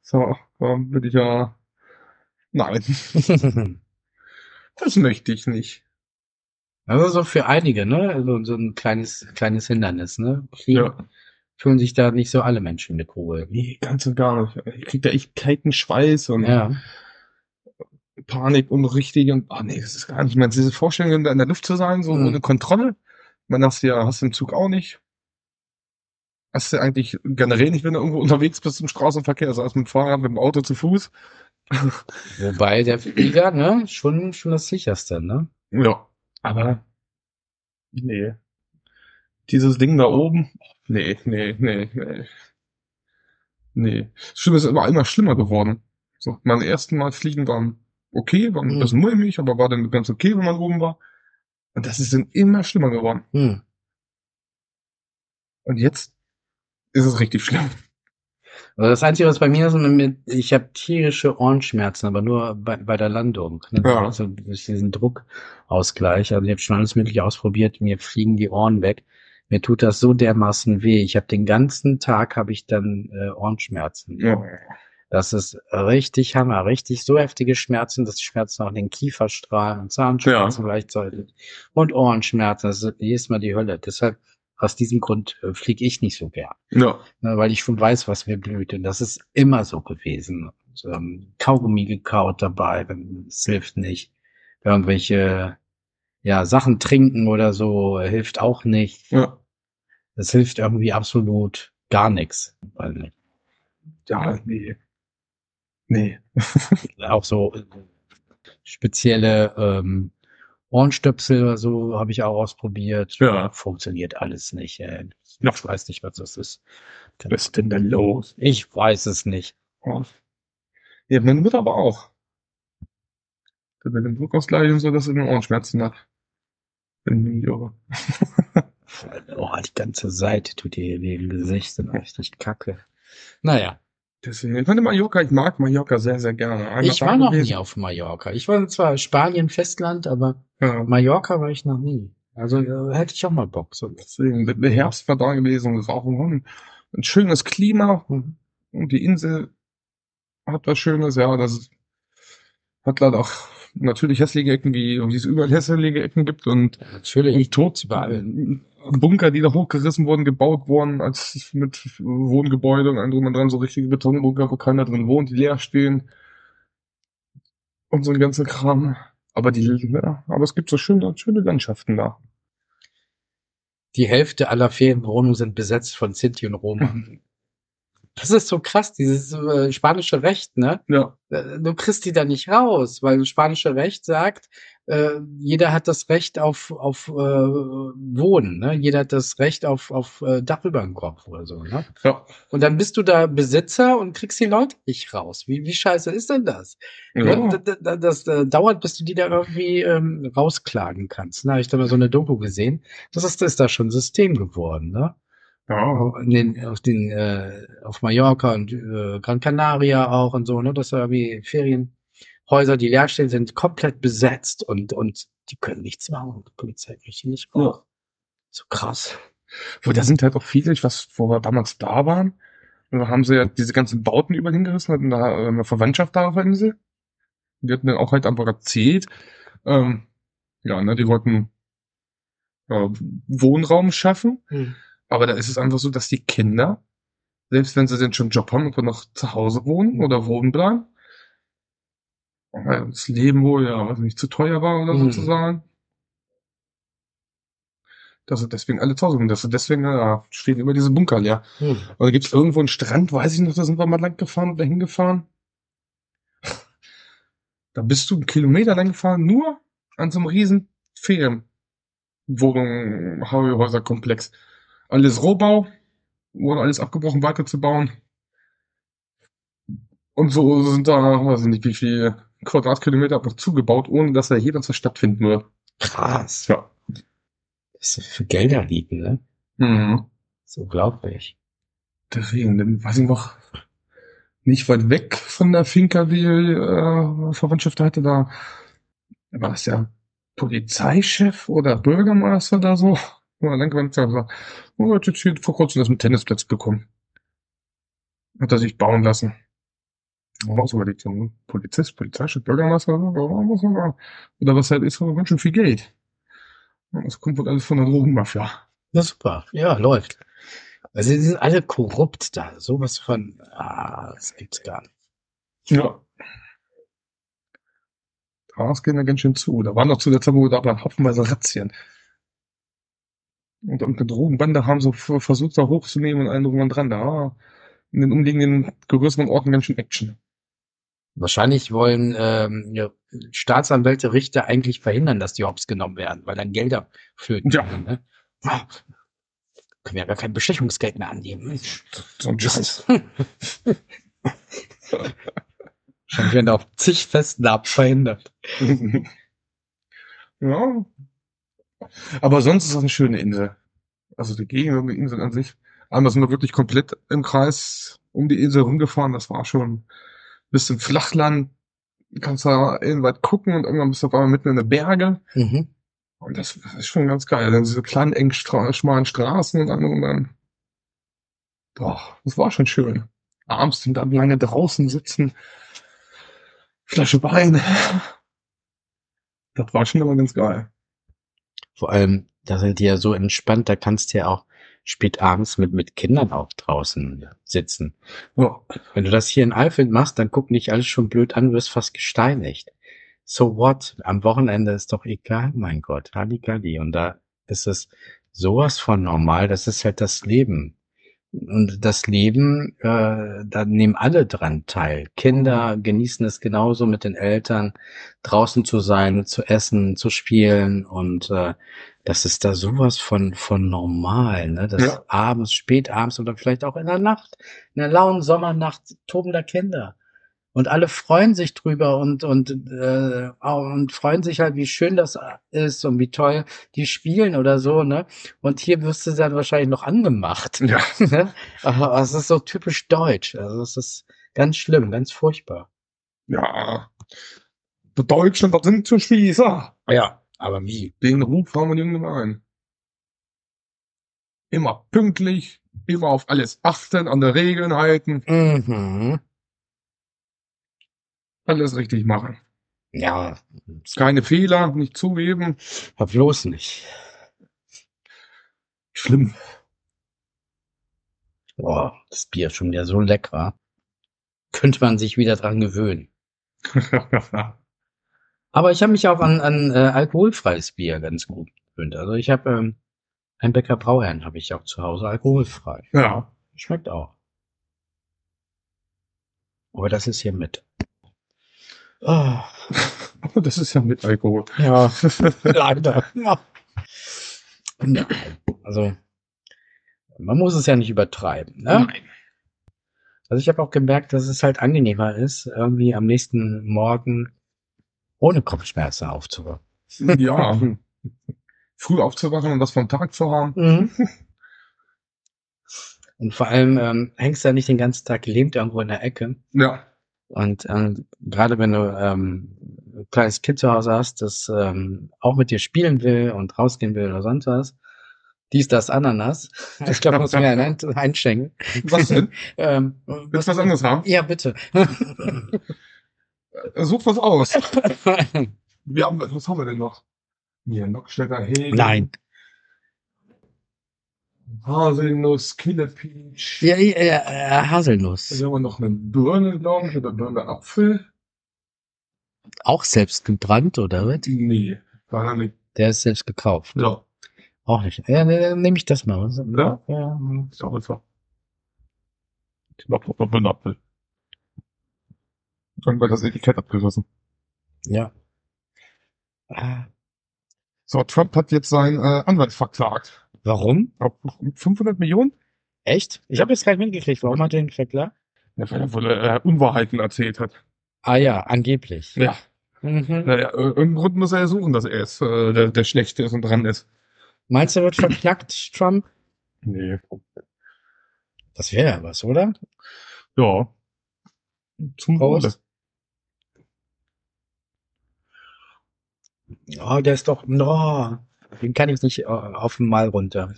So, dann bin ich ja. Nein, das möchte ich nicht. Also so für einige, ne? So, so ein kleines, kleines Hindernis, ne? Fliegen Ja. fühlen sich da nicht so alle Menschen mit wohl. Nee, ganz und gar nicht. Ich krieg da echt kalten Schweiß und Ja. Panik und richtig und, ah nee, das ist gar nicht. Ich meine, diese Vorstellung, da in der Luft zu sein, so Mhm. ohne Kontrolle. Meine, das ja, hast du im Zug auch nicht. Hast du eigentlich generell nicht, wenn du irgendwo unterwegs bist im Straßenverkehr, also erst mit dem Fahrrad, mit dem Auto zu Fuß. Wobei der Flieger, ne? Schon, schon das sicherste, ne? Ja. Aber, nee. Dieses Ding da oben, nee, nee, nee, nee. Nee. Das Schlimme ist aber immer schlimmer geworden. So, meine ersten Mal fliegen waren okay, waren ein Mhm. bisschen mulmig, aber war dann ganz okay, wenn man oben war. Und das ist dann immer schlimmer geworden. Hm. Und jetzt ist es richtig schlimm. Also das Einzige, was bei mir ist, ich habe tierische Ohrenschmerzen, aber nur bei, bei der Landung. Ne? Ja. Also durch diesen Druckausgleich. Also ich habe schon alles Mögliche ausprobiert, mir fliegen die Ohren weg. Mir tut das so dermaßen weh. Ich habe den ganzen Tag habe ich dann äh, Ohrenschmerzen. Ja. Das ist richtig Hammer, richtig so heftige Schmerzen, dass die Schmerzen auch den Kieferstrahlen und Zahnschmerzen gleichzeitig und Ohrenschmerzen. Das ist jedes Mal die Hölle. Deshalb aus diesem Grund äh, fliege ich nicht so gern Ja. ne, weil ich schon weiß, was mir blüht. Und das ist immer so gewesen. Und, ähm, Kaugummi gekaut dabei, es hilft nicht. Irgendwelche ja, Sachen trinken oder so hilft auch nicht. Ja. Das hilft irgendwie absolut gar nichts. Weil Ja, nee. Nee. auch so äh, spezielle ähm, Ohrenstöpsel oder so habe ich auch ausprobiert. Ja. Funktioniert alles nicht. Ja. Ich weiß nicht, was das ist. Was ist denn da los? Ich weiß es nicht. Oh. Ja, meine Mutter aber auch. Mit dem Druckausgleich und so, dass sie den Ohrenschmerzen hat. Wenn irre. Oh, die ganze Seite tut dir weh im Gesicht, sind richtig kacke. Naja, Deswegen, ich meine Mallorca, ich mag Mallorca sehr, sehr gerne. Einmal ich war noch gewesen. nie auf Mallorca. Ich war zwar Spanien, Festland, aber Ja, Mallorca war ich noch nie. Also äh, hätte ich auch mal Bock. So. deswegen, der- Herbst war da gewesen, das war auch ein, ein schönes Klima Mhm. und die Insel hat was Schönes, ja, das hat leider auch natürlich hässliche Ecken, wie, wie es überall hässliche Ecken gibt und Natürlich. und tot überall. Bunker, die da hochgerissen wurden, gebaut wurden, als mit Wohngebäude und allem drum und dran, so richtige Betonbunker, wo keiner drin wohnt, die leer stehen. Und so ein ganzer Kram. Aber die, ja, aber es gibt so schöne, schöne Landschaften da. Die Hälfte aller Ferienwohnungen sind besetzt von Sinti und Roma. Das ist so krass, dieses äh, spanische Recht, ne? Ja. Äh, Du kriegst die da nicht raus, weil das spanische Recht sagt, äh, jeder hat das Recht auf, auf äh, Wohnen, ne? Jeder hat das Recht auf, auf äh, Dach über dem Kopf oder so, ne? Ja. Und dann bist du da Besitzer und kriegst die Leute nicht raus. Wie, wie scheiße ist denn das? ja. Das, das, das äh, dauert, bis du die da irgendwie ähm, rausklagen kannst. Habe ich da mal so eine Doku gesehen. Das ist, das ist da schon ein System geworden, ne? Ja. Den, auf den, äh, auf Mallorca und äh, Gran Canaria auch und so, ne? Das war wie Ferienhäuser, die leer stehen, sind komplett besetzt und, und die können nichts machen. Die Polizei kriegt die nicht raus. So krass. Wo da sind halt auch viele, ich weiß, wo wir damals da waren, und da haben sie ja diese ganzen Bauten überall hingerissen, hatten da äh, eine Verwandtschaft da auf der Insel. Die hatten dann auch halt einfach erzählt, ähm, ja, ne, die wollten ja, Wohnraum schaffen, Hm. Aber da ist es einfach so, dass die Kinder, selbst wenn sie denn schon einen Job haben, einfach noch zu Hause wohnen oder wohnen bleiben, weil das Leben wohl, ja, weiß nicht, zu teuer war oder Mhm. sozusagen. Dass sie deswegen alle zu Hause sind, dass sie deswegen, ja, stehen immer diese Bunker leer. Hm. Und da gibt's irgendwo einen Strand, weiß ich noch, da sind wir mal lang gefahren oder hingefahren. Da bist du einen Kilometer lang gefahren, nur an so einem riesen Ferienwohnung, Häuserkomplex. Alles Rohbau, wurde alles abgebrochen, weiterzubauen. Und so sind da, weiß ich nicht, wie viel Quadratkilometer einfach zugebaut, ohne dass da jeder zur Stadt finden würde. Krass. Ja. Das ist für Gelder liegen, ne? Mhm. Ist unglaublich. Deswegen, dann weiß ich noch, nicht weit weg von der Finca, die äh, Verwandtschaft hatte, da war das ja Polizeichef oder Bürgermeister oder so. Und dann kam er gesagt, oh, hat jetzt hier vor kurzem das mit Tennisplatz bekommen. Hat er sich bauen lassen. Man muss überlegt, so Polizist, Polizeichef, Bürgermeister, oder was halt ist, aber ganz schön viel Geld. Das kommt wohl alles von der Drogenmafia. Ja, super. Ja, läuft. Also die sind alle korrupt da. Sowas von, ah, das gibt's gar nicht. Ja. Das ging ja ganz schön zu. Da waren noch zu der Zeit, wo wir da waren, haufenweise Razzien. Und irgendeine Drogenbande haben so versucht, da hochzunehmen und einen drum und dran. Da in den umliegenden größeren Orten ganz schön Action. Wahrscheinlich wollen ähm, ja, Staatsanwälte, Richter eigentlich verhindern, dass die Hops genommen werden, weil dann Gelder flöten. Ja. Ne? Ah, können wir ja gar kein Bestechungsgeld mehr annehmen. So ein Scheiß. Schon werden auf zig Festnahmen verhindert. ja. Aber sonst ist das eine schöne Insel. Also die Gegend die Insel an sich. Einmal sind wir wirklich komplett im Kreis um die Insel rumgefahren. Das war schon ein bisschen Flachland. Du kannst da eben weit gucken und irgendwann bist du auf einmal mitten in den Berge. Mhm. Und das ist schon ganz geil. Dann diese kleinen, engen, Stra schmalen Straßen und dann, und dann. Doch, das war schon schön. Abends sind dann lange draußen sitzen. Flasche Wein. Das war schon immer ganz geil. Vor allem, da seid ihr ja so entspannt, da kannst du ja auch spät abends mit, mit Kindern auch draußen sitzen. Ja. Wenn du das hier in Alfeld machst, dann gucken dich alles schon blöd an, wirst fast gesteinigt. So what? Am Wochenende ist doch egal, mein Gott, Halligalli. Und da ist es sowas von normal, das ist halt das Leben. Und das Leben, äh, da nehmen alle dran teil. Kinder genießen es genauso mit den Eltern, draußen zu sein, zu essen, zu spielen und äh, das ist da sowas von von normal, ne? Das Ja. abends, spät abends oder vielleicht auch in der Nacht, in der lauen Sommernacht tobender Kinder. Und alle freuen sich drüber und und äh, und freuen sich halt, wie schön das ist und wie toll die spielen oder so, ne? Und hier wirst du dann wahrscheinlich noch angemacht. Ja. Ne? Aber es ist so typisch deutsch. Also es ist ganz schlimm, ganz furchtbar. Ja. Der Deutschen, das sind zu Spießer. Ja, aber wie? Den Ruf haben wir irgendwann ein. Immer pünktlich, immer auf alles achten, an der Regeln halten, Mhm. Alles richtig machen. Ja, Keine Fehler, nicht zugeben. hab bloß nicht. Schlimm. Boah, das Bier ist schon wieder so lecker. Könnte man sich wieder dran gewöhnen. Aber ich habe mich auch an, an äh, alkoholfreies Bier ganz gut gewöhnt. Also ich habe ähm, ein Bäcker Brauherrn habe ich auch zu Hause alkoholfrei. ja. Schmeckt auch. Aber das ist hier mit. Oh, Das ist ja mit Alkohol. ja, leider. Ja. Also, man muss es ja nicht übertreiben. Ne? Also ich habe auch gemerkt, dass es halt angenehmer ist, irgendwie am nächsten Morgen ohne Kopfschmerzen aufzuwachen. Ja. Früh aufzuwachen und das vom Tag zu haben. Mhm. Und vor allem ähm, hängst du ja nicht den ganzen Tag gelähmt irgendwo in der Ecke. Ja. Und ähm, gerade wenn du ähm, ein kleines Kind zu Hause hast, das ähm, auch mit dir spielen will und rausgehen will oder sonst was, dies, das, Ananas. Ich glaube, muss mir ein, einschenken. Was denn? Ähm, Willst du was anderes haben? Ja, bitte. Such was aus. Wir haben, was haben wir denn noch? Hier, Nockstädter Hegel. Nein. Haselnuss, Killer Peach. Ja, ja, ja, Haselnuss. Dann haben wir noch eine Birne, glaube ich, oder Birne Apfel. Auch selbst gebrannt, oder was? Nee, war nicht. Der ist selbst gekauft. Ja. Auch nicht. Ja, ne, dann nehme ich das mal. Ja? ja. Ist auch etwa. Ich glaube, noch ein Birne Apfel. Irgendwann das Etikett abgerissen. Ja. Ah, So, Trump hat jetzt seinen äh, Anwalt verklagt. Warum? Auf 500 Millionen? Echt? Ich habe jetzt nicht mitgekriegt. Warum hat er den verklagt? Ja, weil er wohl äh, Unwahrheiten erzählt hat. Ah ja, angeblich. Ja. Mhm. Naja, irgendeinen Grund muss er ja suchen, dass er jetzt äh, der, der Schlechte ist und dran ist. Meinst du, er wird verklagt, Trump? Nee. Das wäre ja was, oder? Ja. Zum. Wohle. Oh, der ist doch, no, den kann ich nicht äh, auf Mal runter.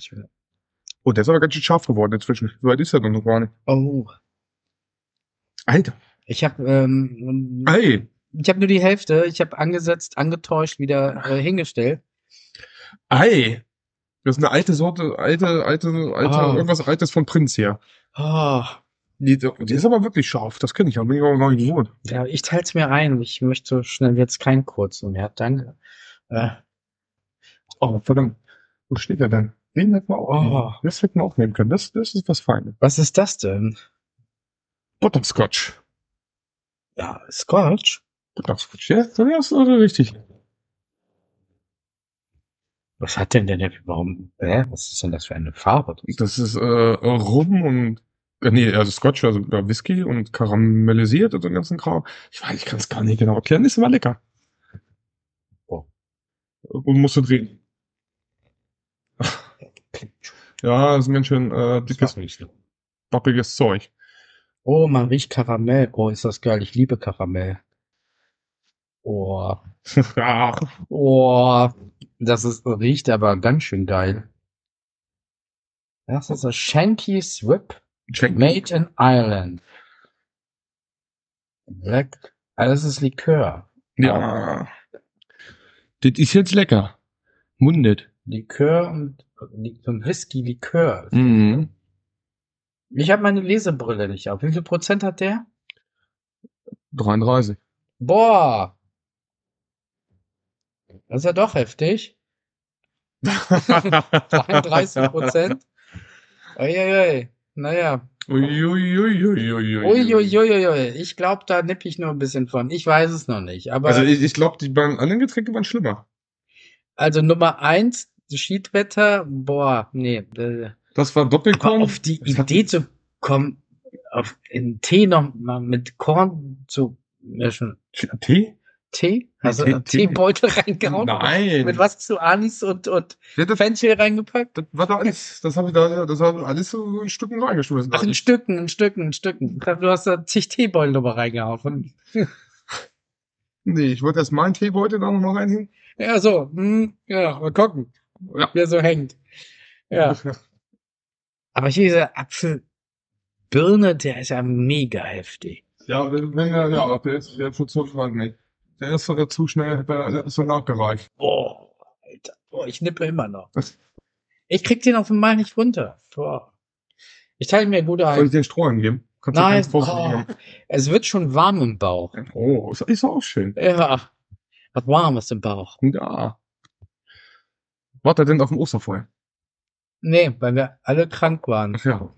Oh, der ist aber ganz schön scharf geworden inzwischen. So weit ist er doch noch gar nicht. oh, Alter. ich habe ähm, Ey. ich habe nur die Hälfte. Ich habe angesetzt, angetäuscht, wieder äh, hingestellt. Ei. Das ist eine alte Sorte, alte, alte, alte, Ah. irgendwas Altes von Prinz hier. Oh, Die, die ist aber wirklich scharf. Das kenne ich ja. Bin ich auch noch nicht gewohnt. ja, ich teil's mir ein. Ich möchte so schnell jetzt kein kurzen mehr. Danke. Äh, Oh, verdammt. Wo steht er denn? Den hätten wir auch. Oh. Das hätten wir aufnehmen können. Das, das ist was Feines. was ist das denn? Butterscotch. Ja, Scotch. Butterscotch, ja? Das ist also richtig. Was hat denn denn der, warum, äh, was ist denn das für eine Farbe? Das ist äh, Rum und äh, nee, also Scotch, also Whisky und karamellisiert und so den ganzen Kram. Ich weiß, ich kann es gar nicht genau erklären. Ist aber lecker. Oh. Und musst du drehen. Ja, das ist ein ganz schön äh, dickes, bappiges Zeug. Oh, man riecht Karamell. Oh, ist das geil. Ich liebe Karamell. Oh, oh, das ist, riecht aber ganz schön geil. Das ist ein Shanky Swip Schenk Made in Ireland. Black, also das ist Likör. Ja. Das ist jetzt lecker. Mundet. Likör und Whisky Likör. Mhm. Ich habe meine Lesebrille nicht auf. Wie viel Prozent hat der? 33. Boah. Das ist ja doch heftig. 33 Prozent. Uiuiui. Naja. Uiuiuiuiui. Uiuiuiui. Ich glaube, da nipp ich nur ein bisschen von. Ich weiß es noch nicht. Aber Also also, ich, ich glaube, die beiden anderen Getränke waren schlimmer. Nummer eins, Schiedwetter. Boah, nee. äh, Das war Doppelkorn. auf die Das Idee zu kommen, auf in Tee noch mal mit Korn zu mischen. Tee? Tee? Also Tee- einen Tee- Teebeutel reingehauen? Nein. Mit was zu Anis und, und Ja, das, Fenchel reingepackt? das war da alles. Das habe ich da, das habe ich alles so in Stücken reingeschmissen. Ach, in Stücken, in Stücken, in Stücken. Du hast da zig Teebeutel drüber reingehauen. nee, ich wollte erst meinen Teebeutel da noch mal reinhängen. Ja, so. Hm, ja, mal gucken, Ja. wer so hängt. Ja. Aber hier dieser Apfelbirne, der ist ja mega heftig. Ja, wenn, er, ja, der ist, der ist schon zu weit, nee. Der ist sogar zu schnell, der ist so nachgereicht. Boah, Alter. Boah, ich nippe immer noch. Was? Ich krieg den auf dem Mal nicht runter. Boah. Ich teile mir gut Soll ich ein. den Strohhalm geben? Kannst du Nein, oh, es wird schon warm im Bauch. Oh, ist, ist auch schön. Ja. Was Warmes im Bauch. Ja. Warte denn auf dem Osterfeuer? Nee, weil wir alle krank waren. Ach ja.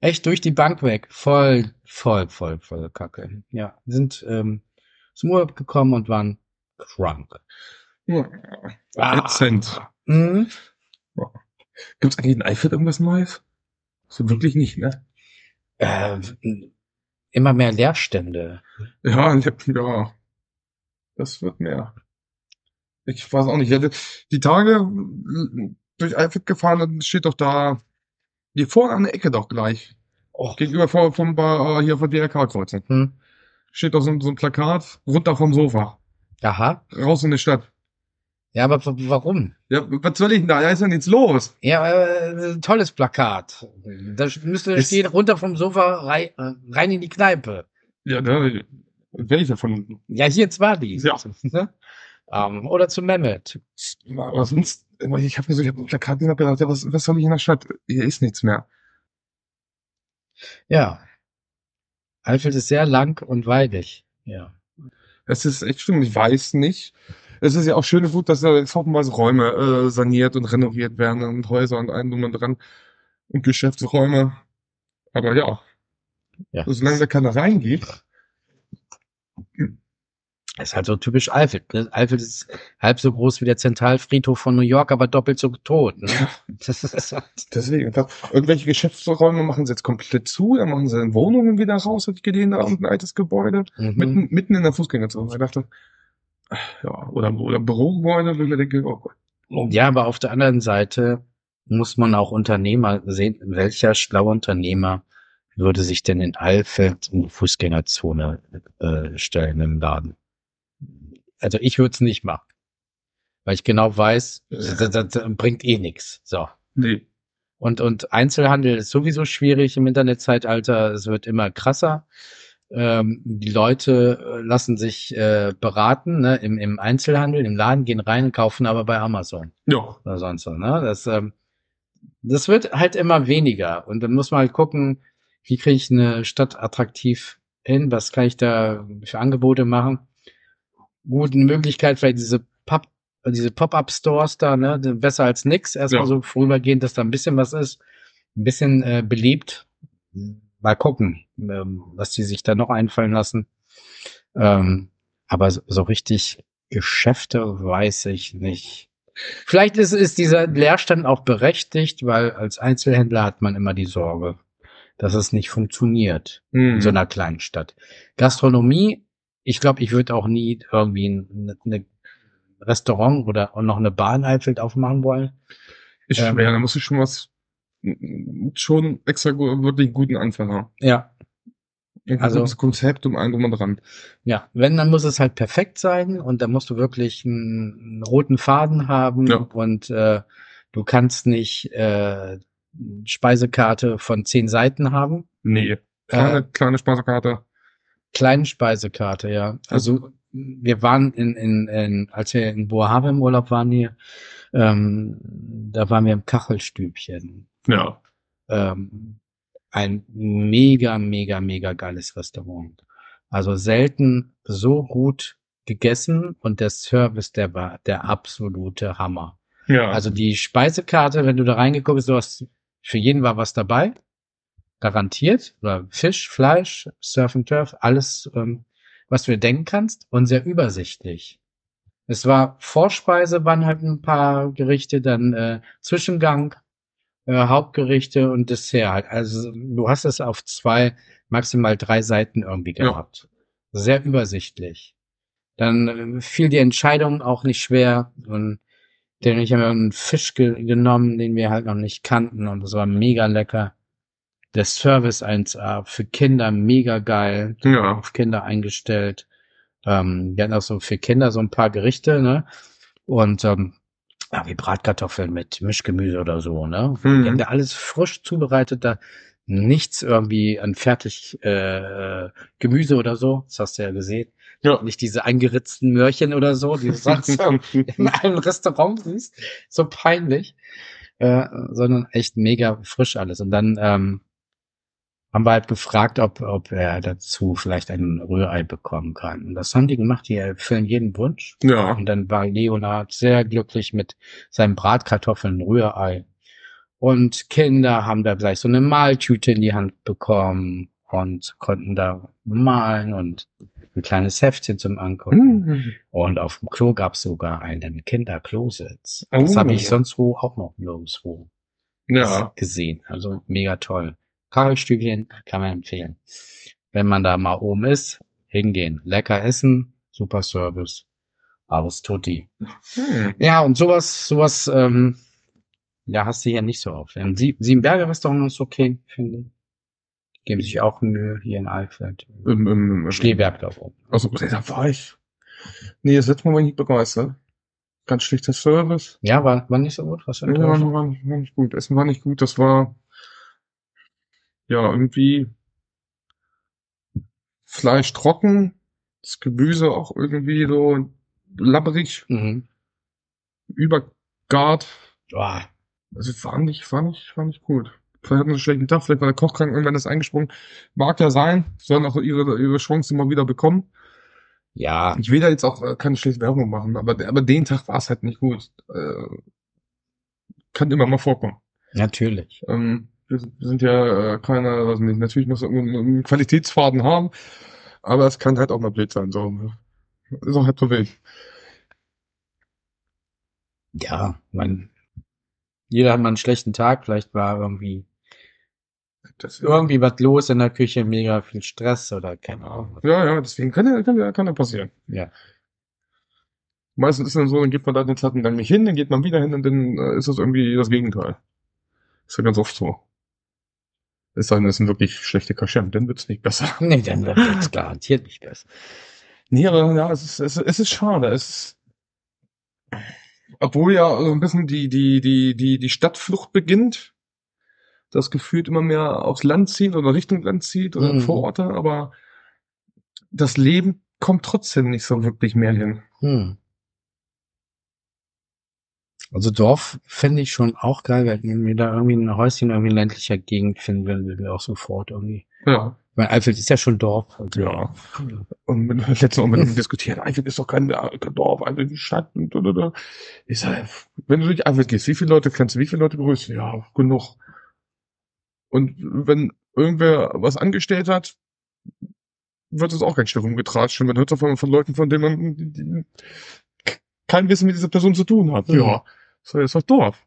Echt durch die Bank weg. Voll, voll, voll, voll Kacke. Ja, sind ähm, zum Urlaub gekommen und waren crunk. Ja. Ah. Ätzend. Mhm. Gibt's eigentlich in Eifel irgendwas Neues? So wirklich nicht, ne? Äh, immer mehr Leerstände. Ja, ja. Das wird mehr. Ich weiß auch nicht. Die Tage durch Eifel gefahren, dann steht doch da, hier vorne an der Ecke doch gleich. Oh. Gegenüber vom, vom äh, hier von DRK-Kreuzung. Hm. Steht doch so, ein- so ein Plakat, runter vom Sofa. Aha. Raus in die Stadt. Ja, aber warum? Ja, was soll ich denn da? Da ist ja nichts los. Ja, äh, tolles Plakat. Da müsste Ist- stehen, runter vom Sofa, rein, äh, rein in die Kneipe. Ja, ne, welche von, Ja, hier jetzt war die. Ja. Ähm, oder zu Mehmet. aber sonst, ich habe mir so, ich hab ein Plakat gesehen, hab gedacht, ja, was, was soll ich in der Stadt? Hier ist nichts mehr. Ja. Eifel ist sehr lang und weidig. Ja. Es ist echt schlimm, ich weiß nicht. Es ist ja auch schön und gut, dass da jetzt hoffenweise Räume äh, saniert und renoviert werden und Häuser und allem drum und dran und Geschäftsräume. Aber ja, Ja. solange da keiner reingeht, Ist halt so typisch Eifel. Ne? Eifel ist halb so groß wie der Zentralfriedhof von New York, aber doppelt so tot. Ne? Das ist halt, deswegen, da, irgendwelche Geschäftsräume machen sie jetzt komplett zu, dann machen sie in Wohnungen wieder raus, hab ich gesehen, da unten ein altes Gebäude, mhm. mitten, mitten in der Fußgängerzone. Ich dachte, ja, oder, oder Bürogebäude, ich mir denke, oh Gott. Ja, aber auf der anderen Seite muss man auch Unternehmer sehen, welcher schlaue Unternehmer würde sich denn in Eifeld in die Fußgängerzone äh, stellen im Laden? Also ich würde es nicht machen. Weil ich genau weiß, das, das, das bringt eh nichts. So. Nee. Und, und Einzelhandel ist sowieso schwierig im Internetzeitalter. Es wird immer krasser. Ähm, die Leute äh, lassen sich äh, beraten ne, im, im Einzelhandel, im Laden, gehen rein und kaufen aber bei Amazon Ja. oder sonst so. Ne? Das, ähm, das wird halt immer weniger. Und dann muss man halt gucken, wie kriege ich eine Stadt attraktiv hin? Was kann ich da für Angebote machen? Gut, eine Möglichkeit, vielleicht diese Pop, diese Pop-up-Stores da, ne, besser als nix. Erstmal Ja. so vorübergehend, dass da ein bisschen was ist, ein bisschen äh, belebt. Mal gucken, ähm, was die sich da noch einfallen lassen. Ähm, aber so, so richtig Geschäfte weiß ich nicht. Vielleicht ist, ist dieser Leerstand auch berechtigt, weil als Einzelhändler hat man immer die Sorge, dass es nicht funktioniert Hm. in so einer kleinen Stadt. Gastronomie, ich glaube, ich würde auch nie irgendwie ein eine Restaurant oder noch eine Bar in Eifeld aufmachen wollen. Ist Ähm, schwer, da musst du schon was, schon extra wirklich guten Anfang haben. Ja, Ein Also- gutes Konzept um einen drum und dran. ja. Wenn, dann muss es halt perfekt sein und dann musst du wirklich einen, einen roten Faden haben Ja. und äh, du kannst nicht äh, Speisekarte von zehn Seiten haben. Nee. Kleine, Äh, kleine Speisekarte. Kleinen Speisekarte, ja. Also wir waren in, in, in als wir in Boahave im Urlaub waren hier, ähm, da waren wir im Kachelstübchen. Ja. Ähm, ein mega, mega, mega geiles Restaurant. Also selten so gut gegessen und der Service, der war der absolute Hammer. Ja. Also die Speisekarte, wenn du da reingeguckt hast, du hast, für jeden war was dabei. Garantiert. Oder Fisch, Fleisch, Surf and Turf, alles, ähm, was du dir denken kannst und sehr übersichtlich. Es war Vorspeise, waren halt ein paar Gerichte, dann äh, Zwischengang, äh, Hauptgerichte und Dessert halt. Also du hast es auf zwei, maximal drei Seiten irgendwie Ja. gehabt. Sehr übersichtlich. Dann äh, fiel die Entscheidung auch nicht schwer und denn ich habe einen Fisch ge genommen, den wir halt noch nicht kannten und das war mega lecker. Der Service 1A für Kinder mega geil, ja. auf Kinder eingestellt. Ähm, wir hatten auch so für Kinder so ein paar Gerichte, ne? Und ähm, ja, wie Bratkartoffeln mit Mischgemüse oder so, ne? Mhm. Die haben da alles frisch zubereitet, da nichts irgendwie an fertig äh, Gemüse oder so, das hast du ja gesehen. Ja. Nicht diese eingeritzten Möhrchen oder so, die du sonst in einem Restaurant siehst. So peinlich. Äh, sondern echt mega frisch alles. Und dann ähm, haben wir halt gefragt, ob, ob er dazu vielleicht ein Rührei bekommen kann. Und das haben die gemacht, die erfüllen jeden Wunsch. ja. Und dann war Leonard sehr glücklich mit seinen Bratkartoffeln Rührei. Und Kinder haben da gleich so eine Maltüte in die Hand bekommen und konnten da malen und ein kleines Heftchen zum Angucken. Mhm. Und auf dem Klo gab es sogar einen Kinderklositz. Oh. Das habe ich sonst wo auch noch nirgendwo Ja. gesehen. Also mega toll. Kagelstübchen kann man empfehlen. Wenn man da mal oben ist, hingehen. Lecker essen, super Service. Alles tutti. Hm. Ja, und sowas, sowas, ähm, ja, hast du hier nicht so oft. Im Sie Siebenberger Restaurant ist okay, finde ich. Geben sich auch Mühe hier in Alfred. Im, im, im, Schleberg da oben. Also, da war ich. Nee, das letzte Mal war ich nicht begeistert. Ganz schlechter Service. Ja, war, war nicht so gut, was Ja, war, war, nicht- war nicht gut. Essen war nicht gut. Das war, ja, irgendwie Fleisch trocken, das Gemüse auch irgendwie so labberig, Mhm. übergart. Boah. Also war nicht, war nicht, war nicht gut. Vielleicht hatten sie einen schlechten Tag, vielleicht war der Koch krank, irgendwann ist eingesprungen. Mag ja sein, sollen auch ihre, ihre Chance immer wieder bekommen. Ja, Ich will da jetzt auch äh, keine schlechte Werbung machen, aber, aber den Tag war es halt nicht gut. Äh, kann immer mal vorkommen. natürlich. Ähm, wir, sind- ja äh, keine, weiß nicht, natürlich muss es einen, Qualitätsfaden haben, aber es kann halt auch mal blöd sein. So. Ist auch halb so wild. Ja, man, jeder hat mal einen schlechten Tag, vielleicht war irgendwie, Das, irgendwie was los in der Küche, mega viel Stress oder keine Ahnung. ja, ja, deswegen kann ja, kann ja, kann ja passieren. Ja. Meistens ist dann so, dann geht man da den zweiten Gang nicht hin, dann geht man wieder hin und dann äh, ist das irgendwie das Gegenteil. Ist ja ganz oft so. Es sei denn, es sind wirklich schlechte Kaschem, dann wird's nicht besser. Nee, dann wird es garantiert nicht besser. Nee, aber ja, es ist, es, es ist schade. Es ist, obwohl ja so ein bisschen die, die, die, die, die Stadtflucht beginnt, das gefühlt immer mehr aufs Land zieht oder Richtung Land zieht oder Mhm. Vororte, aber das Leben kommt trotzdem nicht so wirklich mehr hin. Hm. Also Dorf fände ich schon auch geil, wenn wir da irgendwie ein Häuschen irgendwie in ländlicher Gegend finden, würden wir wir auch sofort irgendwie. Ja. Ich meine, Eifeld ist ja schon Dorf. Also, Ja. Und mit, auch mit ihm diskutiert, Eifel ist doch kein, kein Dorf, Eifel ist eine Stadt. Und, und, und. Ich sag, wenn du durch Eifel gehst, wie viele Leute kennst du, wie viele Leute grüßt du? Ja, genug. Und wenn irgendwer was angestellt hat, wird es auch kein Stück umgetratscht. Und man hört davon von Leuten, von denen man die, die, kein Wissen mit dieser Person zu tun hat. Mhm. Ja, so ist doch Dorf.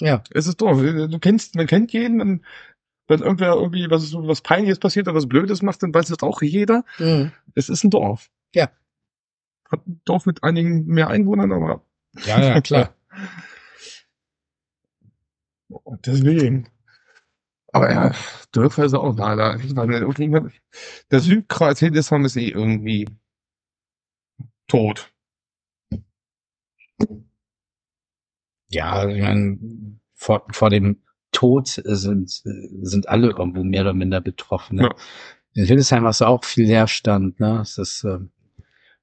Ja. Es ist Dorf. Du kennst, man kennt jeden, dann, wenn irgendwer irgendwie was, was Peinliches passiert oder was Blödes macht, dann weiß das auch jeder. Mhm. Es ist ein Dorf. Ja. Hat ein Dorf mit einigen mehr Einwohnern, aber Ja, ja, klar. Und deswegen. Aber ja, Dörfer ist auch leider. Ich meine, irgendwie- der Südkreis Hildesheim ist eh irgendwie tot. Ja, ich meine, vor, vor dem Tod sind, sind alle irgendwo mehr oder minder betroffen. Ne? Ja. In Hildesheim hast du auch viel Leerstand, ne? Es ist ähm,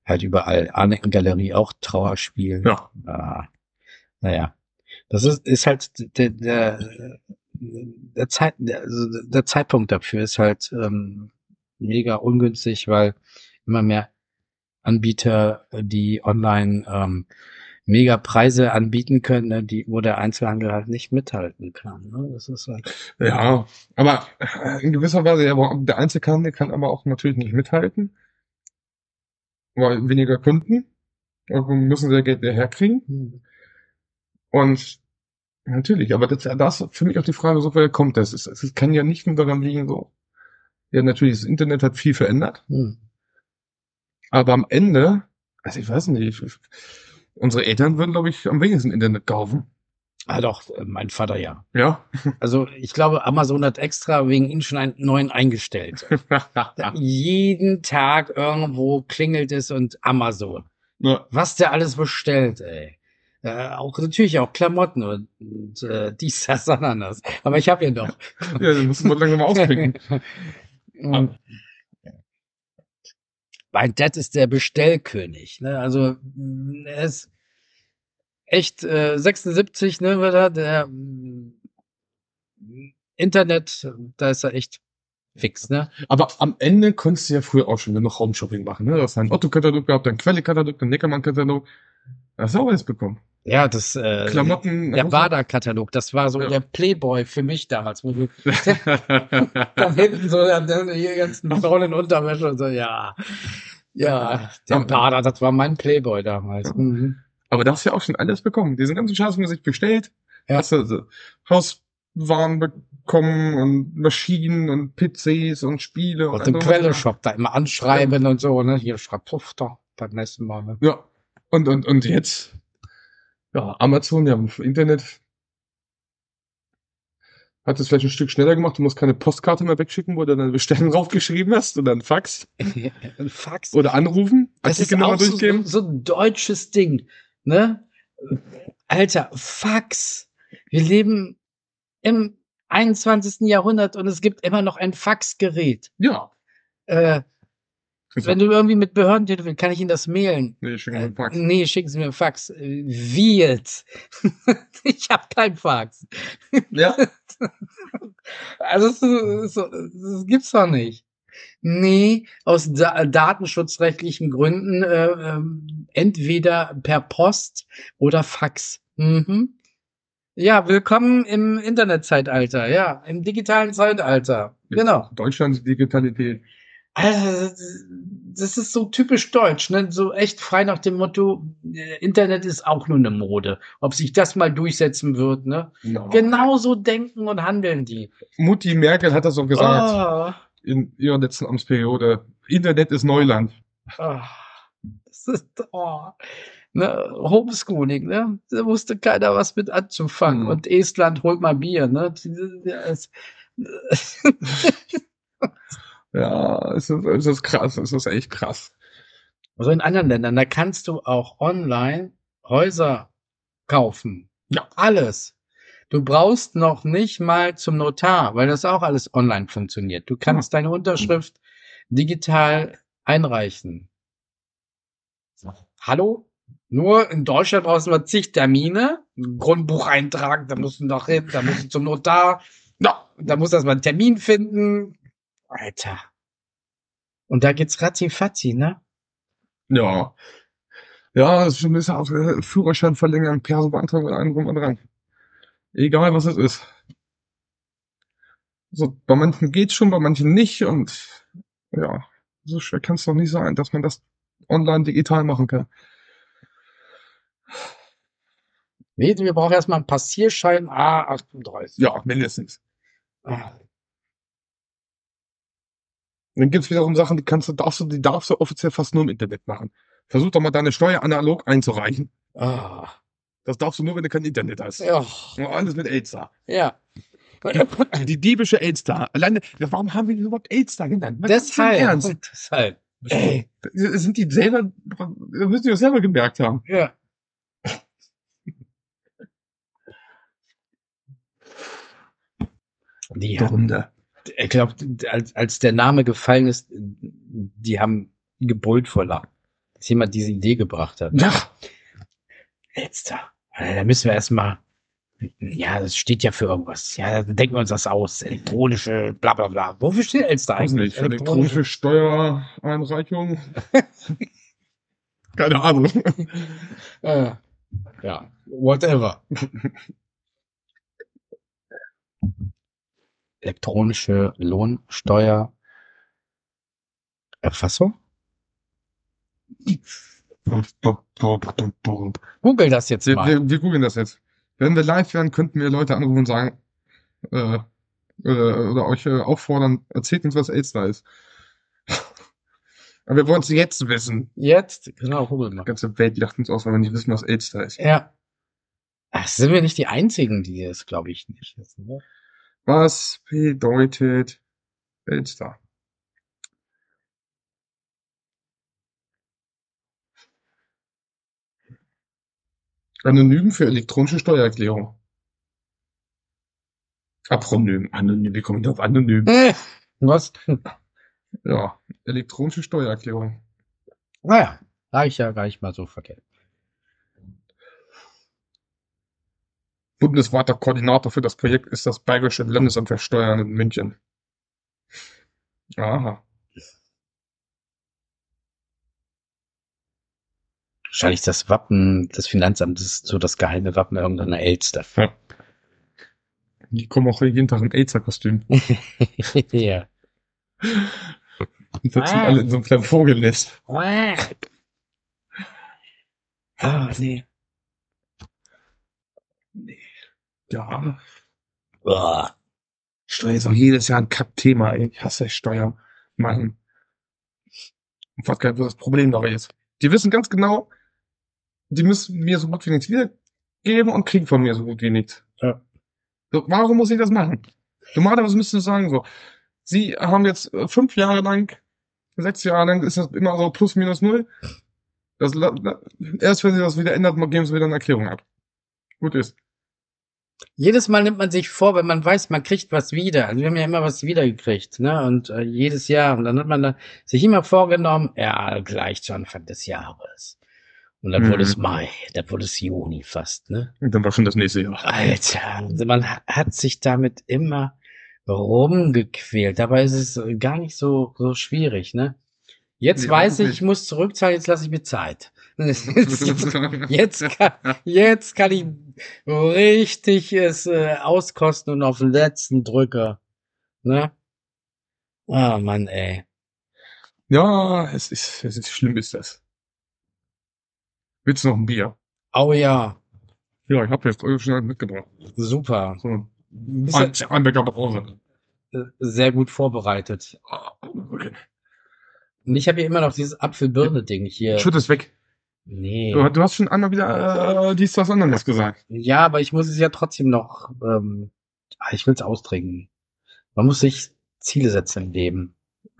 halt überall. Arnecken-Galerie auch Trauerspiel. Ja. Ah, naja. Das ist, ist halt der, der, der, Zeit, der, also der Zeitpunkt dafür ist halt ähm, mega ungünstig, weil immer mehr Anbieter, die online ähm, mega Preise anbieten können, ne, die, wo der Einzelhandel halt nicht mithalten kann. Ne? Das ist halt, Ja, aber äh, in gewisser Weise, ja, aber der Einzelhandel kann aber auch natürlich nicht mithalten. Weil weniger Kunden. Irgendwo müssen sie ja Geld herkriegen. hm, Und natürlich, aber das, das ist für mich auch die Frage, so woher kommt das? Es, es kann ja nicht nur daran liegen, so. Ja, natürlich, das Internet hat viel verändert, hm. aber am Ende, also ich weiß nicht, ich, unsere Eltern würden, glaube ich, am wenigsten Internet kaufen. Ah doch, äh, mein Vater ja. Ja. Also ich glaube, Amazon hat extra wegen ihnen schon einen neuen eingestellt. Jeden Tag irgendwo klingelt es und Amazon. ja. Was der alles bestellt, ey. Äh, auch natürlich auch Klamotten und, und äh, dies, das, Ananas. Aber ich habe ja noch. ja, musst du mal langsam ausklicken. Mein Dad ist der Bestellkönig. Ne? Also mh, er ist echt äh, 76, ne, wird er, der mh, Internet, da ist er echt fix, ne? Aber am Ende konntest du ja früher auch schon noch Homeshopping machen. Ne? Du hast einen Otto-Katalog gehabt, einen Quelle-Katalog, einen Neckermann-Katalog. Hast du auch alles bekommen. Ja, das äh, Klamotten. der Bader-Katalog, das war so Ja. der Playboy für mich damals, wo du dann hinten so die ganzen Frauen in Unterwäsche und so, ja. Ja, der Bader, das war mein Playboy damals. Mhm. Aber da hast du ja auch schon alles bekommen. Diesen ganzen Scheiß haben wir sich bestellt. Ja. Hast du so Hauswaren bekommen und Maschinen und PCs und Spiele. Und den alles. Quelle-Shop da immer anschreiben und so, ne? Hier schreibt Puff da beim nächsten Mal, ne? Ja. Und, und, und jetzt, ja, Amazon, ja, Internet hat es vielleicht ein Stück schneller gemacht. Du musst keine Postkarte mehr wegschicken, wo du deine Bestellung draufgeschrieben hast oder einen Fax Fax. oder anrufen, Das ist auch so, so ein deutsches Ding, ne? Alter, Fax. Wir leben im 21. Jahrhundert und es gibt immer noch ein Faxgerät. Ja. Äh, wenn du irgendwie mit Behörden telefonierst, kann ich Ihnen das mailen? nee, schicken wir Äh, einen Fax. nee, schicken Sie mir Fax. Äh, Wie jetzt? ich habe kein Fax. Ja. Also das, so, das gibt's doch nicht. Nee, aus da datenschutzrechtlichen Gründen äh, ähm, entweder per Post oder Fax. Mhm. Ja, willkommen im Internetzeitalter, ja, im digitalen Zeitalter. Genau. Deutschlands Digitalität. Also, das ist so typisch deutsch, ne? So echt frei nach dem Motto, äh, Internet ist auch nur eine Mode. Ob sich das mal durchsetzen wird, ne? Ja. Genauso denken und handeln die. Mutti Merkel hat das auch gesagt Oh, in ihrer letzten Amtsperiode. Internet ist Neuland. oh, das ist, oh. Ne? Homeschooling, ne? Da wusste keiner was mit anzufangen. Mhm. Und Estland holt mal Bier, ne? Ja, es ist, es ist krass, es ist echt krass. Also in anderen Ländern, da kannst du auch online Häuser kaufen. Ja. Alles. Du brauchst noch nicht mal zum Notar, weil das auch alles online funktioniert. Du kannst deine Unterschrift digital einreichen. Hallo? Nur in Deutschland brauchst du mal zig Termine, ein Grundbucheintrag, da musst du noch hin, da musst du zum Notar, Ja, da musst du erstmal einen Termin finden. Alter. Und da geht's ratzi fatzi, ne? ja. Ja, es ist schon ein bisschen auch äh, Führerschein verlängern, Perso beantragen und allem drum und dran. Egal, was es ist. So, bei manchen geht's schon, bei manchen nicht und ja, so schwer kann es doch nicht sein, dass man das online digital machen kann. Nee, wir brauchen erstmal einen Passierschein A38. Ja, mindestens. Ah. Dann gibt's wiederum Sachen, die kannst du, darfst du, die darfst du offiziell fast nur im Internet machen. Versuch doch mal deine Steuer analog einzureichen. Ah. Das darfst du nur, wenn du kein Internet hast. Ja. Alles mit Elster. ja. Die diebische Elster. Alleine, warum haben wir die überhaupt Elster genannt? Denn Deshalb. Ernst? Deshalb. Ey, sind die selber, müssen die das selber gemerkt haben. Ja. Die Hunde. Ich glaube, als, als der Name gefallen ist, die haben gebullt vor Lachen. Dass jemand diese Idee gebracht hat. Ja, Elster. Äh, Da müssen wir erstmal. Ja, das steht ja für irgendwas. Ja, dann denken wir uns das aus. Elektronische, bla bla bla. Wofür steht Elster weiß eigentlich? nicht. Elektronische Steuereinreichung. Keine Ahnung. Äh, ja, whatever. Elektronische Lohnsteuer. Erfassung? Google das jetzt Wir, mal. wir, wir googeln das jetzt. Wenn wir live wären, könnten wir Leute anrufen und sagen, äh, oder, oder euch äh, auffordern, erzählt uns, was Elster ist. Aber wir wollen es jetzt wissen. Jetzt? Genau, Google Die mal. ganze Welt lacht uns aus, weil wir nicht wissen, was Elster ist. Ja. Ach, sind wir nicht die Einzigen, die es, glaube ich, nicht wissen. Ne? Was bedeutet Elster? Anonym für elektronische Steuererklärung. Apronym, anonym, wie kommen wir auf anonym? Äh, Was? Ja, elektronische Steuererklärung. Naja, reicht ja gar nicht mal so verkehrt. Bundesweiter Koordinator für das Projekt ist das Bayerische Landesamt für Steuern in München. Aha. Wahrscheinlich das Wappen des Finanzamtes ist so das geheime Wappen irgendeiner Elster. Ja. Die kommen auch jeden Tag im Elster-Kostüm. ja. Die sitzen alle in so einem kleinen Vogelnest. Ah, nee. Ja. Uah. Steuer ist auch jedes Jahr ein Kackthema, ey. Ich hasse Steuer. Mann. Nicht, was das Problem dabei ist. Die wissen ganz genau, die müssen mir so gut wie nichts wiedergeben und kriegen von mir so gut wie nichts. Ja. So, warum muss ich das machen? Normalerweise müssten sie sagen so, sie haben jetzt äh, fünf Jahre lang, sechs Jahre lang ist das immer so plus minus null. Das, erst wenn sie das wieder ändert, geben sie wieder eine Erklärung ab. Gut ist. Jedes Mal nimmt man sich vor, wenn man weiß, man kriegt was wieder. Also wir haben ja immer was wiedergekriegt, ne? Und äh, jedes Jahr. Und dann hat man da sich immer vorgenommen, ja, gleich zu Anfang des Jahres. Und dann Mhm. wurde es Mai, dann wurde es Juni fast, ne? Und dann war schon das nächste Jahr. Alter, man ha- hat sich damit immer rumgequält. Dabei ist es gar nicht so, so schwierig, ne? Jetzt Nee, weiß ich, ich muss zurückzahlen, jetzt lasse ich mir Zeit. Jetzt kann, jetzt kann ich richtig es äh, auskosten und auf den letzten Drücker. Ne? Ah, Mann, ey. Ja, es ist, es ist schlimm ist das. Willst du noch ein Bier? Oh ja, Ja, ich habe jetzt original mitgebracht. super. So ein, ein Bäcker Brause. äh, sehr gut vorbereitet. Okay. Und ich habe hier immer noch dieses Apfel-Birne-Ding hier. Schütt es weg. Nee. Du, du hast schon einmal wieder äh, dies, das, anderes gesagt. Ja, aber ich muss es ja trotzdem noch, ähm, ah, ich will es austrinken. Man muss sich Ziele setzen im Leben.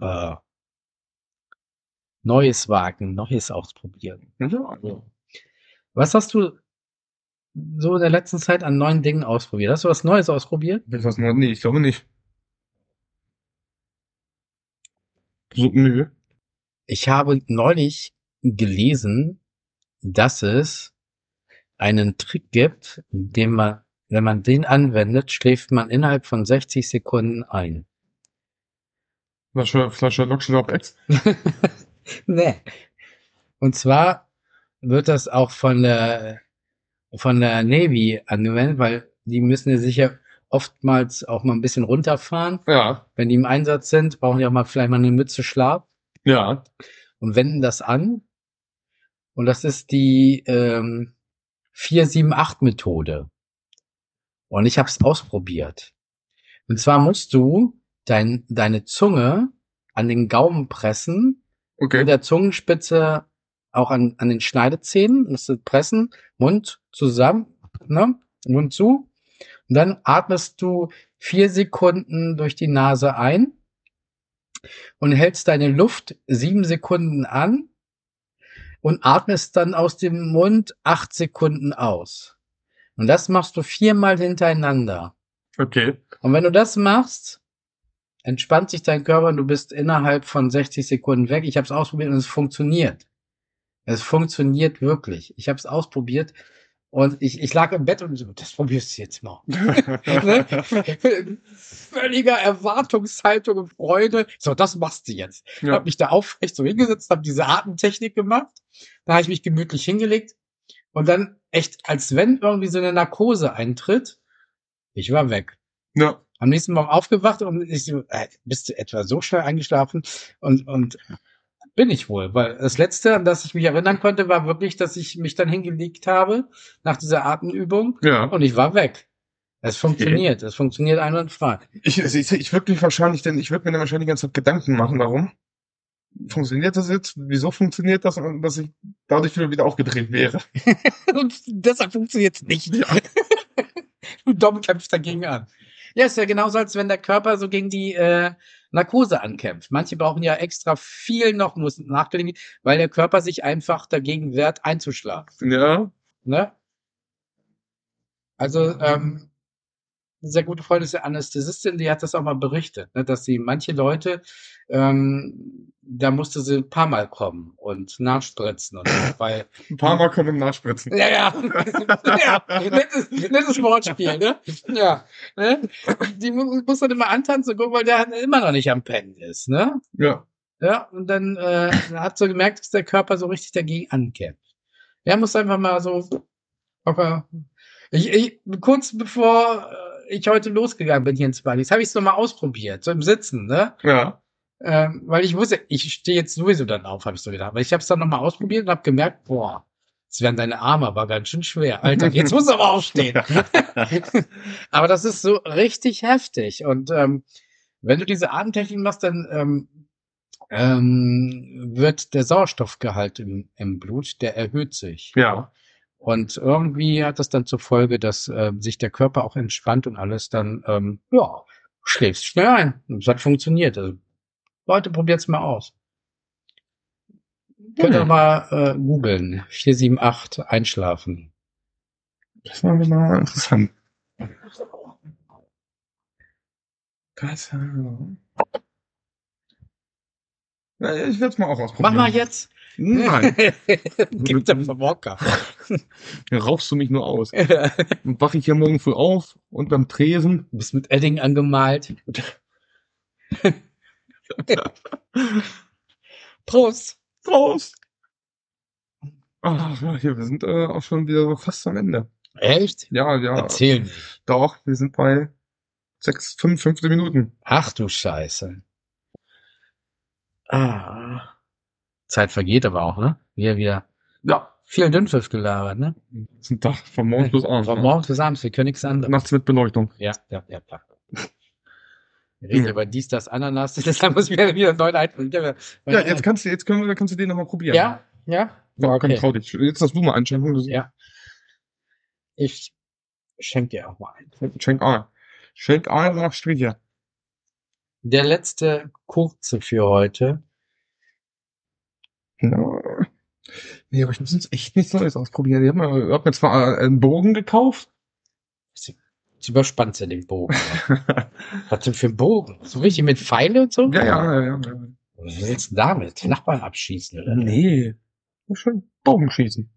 äh, Neues wagen, Neues ausprobieren. Ja. Was hast du so in der letzten Zeit an neuen Dingen ausprobiert? Hast du was Neues ausprobiert? Was noch? Nee, ich glaube nicht. So, nö. Ich habe neulich gelesen, dass es einen Trick gibt, den man, wenn man den anwendet, schläft man innerhalb von 60 Sekunden ein. Flasche, Flasche Lockschlauch X. nee. Und zwar wird das auch von der, von der Navy angewendet, weil die müssen ja sicher oftmals auch mal ein bisschen runterfahren. Ja. Wenn die im Einsatz sind, brauchen die auch mal vielleicht mal eine Mütze Schlaf Ja. und wenden das an. Und das ist die ähm, 478-Methode. Und ich habe es ausprobiert. Und zwar musst du dein, deine Zunge an den Gaumen pressen Okay. mit der Zungenspitze auch an, an den Schneidezähnen, musst du pressen, Mund zusammen, ne? Mund zu. Und dann atmest du vier Sekunden durch die Nase ein und hältst deine Luft sieben Sekunden an und atmest dann aus dem Mund acht Sekunden aus. Und das machst du viermal hintereinander. Okay. Und wenn du das machst, entspannt sich dein Körper und du bist innerhalb von 60 Sekunden weg. Ich habe es ausprobiert und es funktioniert. Es funktioniert wirklich. Ich habe es ausprobiert und ich, ich lag im Bett und so, das probierst du jetzt mal. Ne? Völliger Erwartungshaltung und Freude. So, das machst du jetzt. ja. Hab mich da aufrecht so hingesetzt, habe diese Atemtechnik gemacht. Da habe ich mich gemütlich hingelegt und dann echt, als wenn irgendwie so eine Narkose eintritt, ich war weg. ja. Am nächsten Morgen aufgewacht und ich so, äh, bist du etwa so schnell eingeschlafen? Und, und bin ich wohl, weil das letzte, an das ich mich erinnern konnte, war wirklich, dass ich mich dann hingelegt habe nach dieser Atemübung Ja. und ich war weg. Es funktioniert, es funktioniert einwandfrei. Ich, ich, ich würde mich wahrscheinlich, denn ich würde mir dann wahrscheinlich die ganze Zeit Gedanken machen, warum funktioniert das jetzt? Wieso funktioniert das? Und dass ich dadurch wieder, wieder aufgedreht wäre. Und deshalb funktioniert es nicht. Ja. Du Dom kämpft dagegen an. Ja, ist ja genauso, als wenn der Körper so gegen die äh, Narkose ankämpft. Manche brauchen ja extra viel noch, muss nachgelegen, weil der Körper sich einfach dagegen wehrt, einzuschlafen. Ja. Ne? Also, ähm, sehr gute Freundin ist ja Anästhesistin, die hat das auch mal berichtet, ne, dass sie manche Leute, ähm, da musste sie ein paar Mal kommen und nachspritzen und weil Ein paar Mal können wir nachspritzen. ja, ja. ja. Nettes, nettes Wortspiel, ne? Ja. Ne? Die mu- muss dann immer antanzen und gucken, weil der halt immer noch nicht am Pennen ist, ne? Ja. Ja, und dann äh, hat so gemerkt, dass der Körper so richtig dagegen ankämpft. Er muss einfach mal so locker. Ich, ich, kurz bevor äh, ich heute losgegangen bin hier ins Bali, habe ich es nochmal ausprobiert, so im Sitzen, ne? Ja. Ähm, weil ich wusste, ich stehe jetzt sowieso dann auf, habe ich so gedacht. Aber ich habe es dann nochmal ausprobiert und habe gemerkt, boah, es werden deine Arme aber ganz schön schwer. Alter, jetzt muss er aber aufstehen. aber das ist so richtig heftig. Und ähm, wenn du diese Atemtechnik machst, dann ähm, ähm, wird der Sauerstoffgehalt im, im Blut, der erhöht sich. Ja. Und irgendwie hat das dann zur Folge, dass äh, sich der Körper auch entspannt und alles dann, ähm, ja, schläfst schnell ein. Und es hat funktioniert. Also, Leute, probiert's mal aus. Könnt ihr Hm. mal äh, googeln. 478 einschlafen. Das war mal interessant. Das, ja, ich werde es mal auch Mach ausprobieren. mal jetzt. Nein, Gibt dem dann rauchst du mich nur aus. Dann wache ich ja morgen früh auf und beim Tresen. Bist mit Edding angemalt. Prost. Prost! Ach, wir sind äh, auch schon wieder fast am Ende. Echt? Ja, ja, Erzähl nicht. doch, wir sind bei 6, 55 Minuten. Ach du Scheiße. Ah. Zeit vergeht aber auch, ne? Wir wieder Ja. viel Dünnpfiff gelabert, ne? Das ist ein Tag von morgens bis abends. Von ne? morgens bis abends, wir können nichts anderes. Nachts mit Beleuchtung. Ja, ja, ja, klar. Wir reden über dies, das, Ananas, deshalb muss ich mir wieder einen neuen einfallen. Ja, jetzt kannst du, jetzt können wir, kannst du den nochmal probieren. Ja, ja. Ja, okay. trau dich. Jetzt darfst du mal einschenken. Ja. Ich schenk dir auch mal ein. Schenk ein. Schenk ein nach Striche. Der letzte kurze für heute. Ja. Nee, aber ich muss jetzt echt nichts Neues ausprobieren. Ich hab mir, ich hab mir zwar einen Bogen gekauft. Jetzt überspannt ja den Bogen. Was denn für ein Bogen? So richtig mit Pfeile und so? Ja, ja, ja, ja. Was willst du damit? Nachbarn abschießen, oder? Nee. Schon Bogen schießen.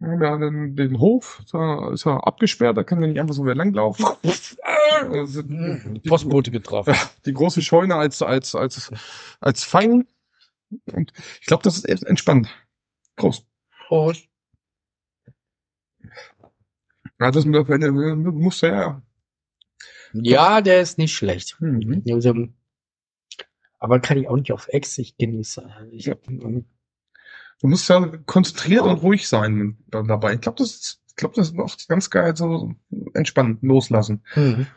Wir haben ja den, den Hof, da ist er abgesperrt, da kann er nicht einfach so wieder langlaufen. Also, Hm, Postbote getroffen. Ja, die große Scheune als, als, als, als Fang. Und ich glaube, das ist entspannt. Groß. Prost. Ja, das Penne muss ja. Ja, der ist nicht schlecht. Mhm. Also, aber kann ich auch nicht auf Ex, ich genieße. Ich, Ja. Du musst ja konzentriert und ruhig sein dann dabei. Ich glaube, das ist, ich glaube, das ist oft ganz geil, so entspannen, loslassen. Mhm.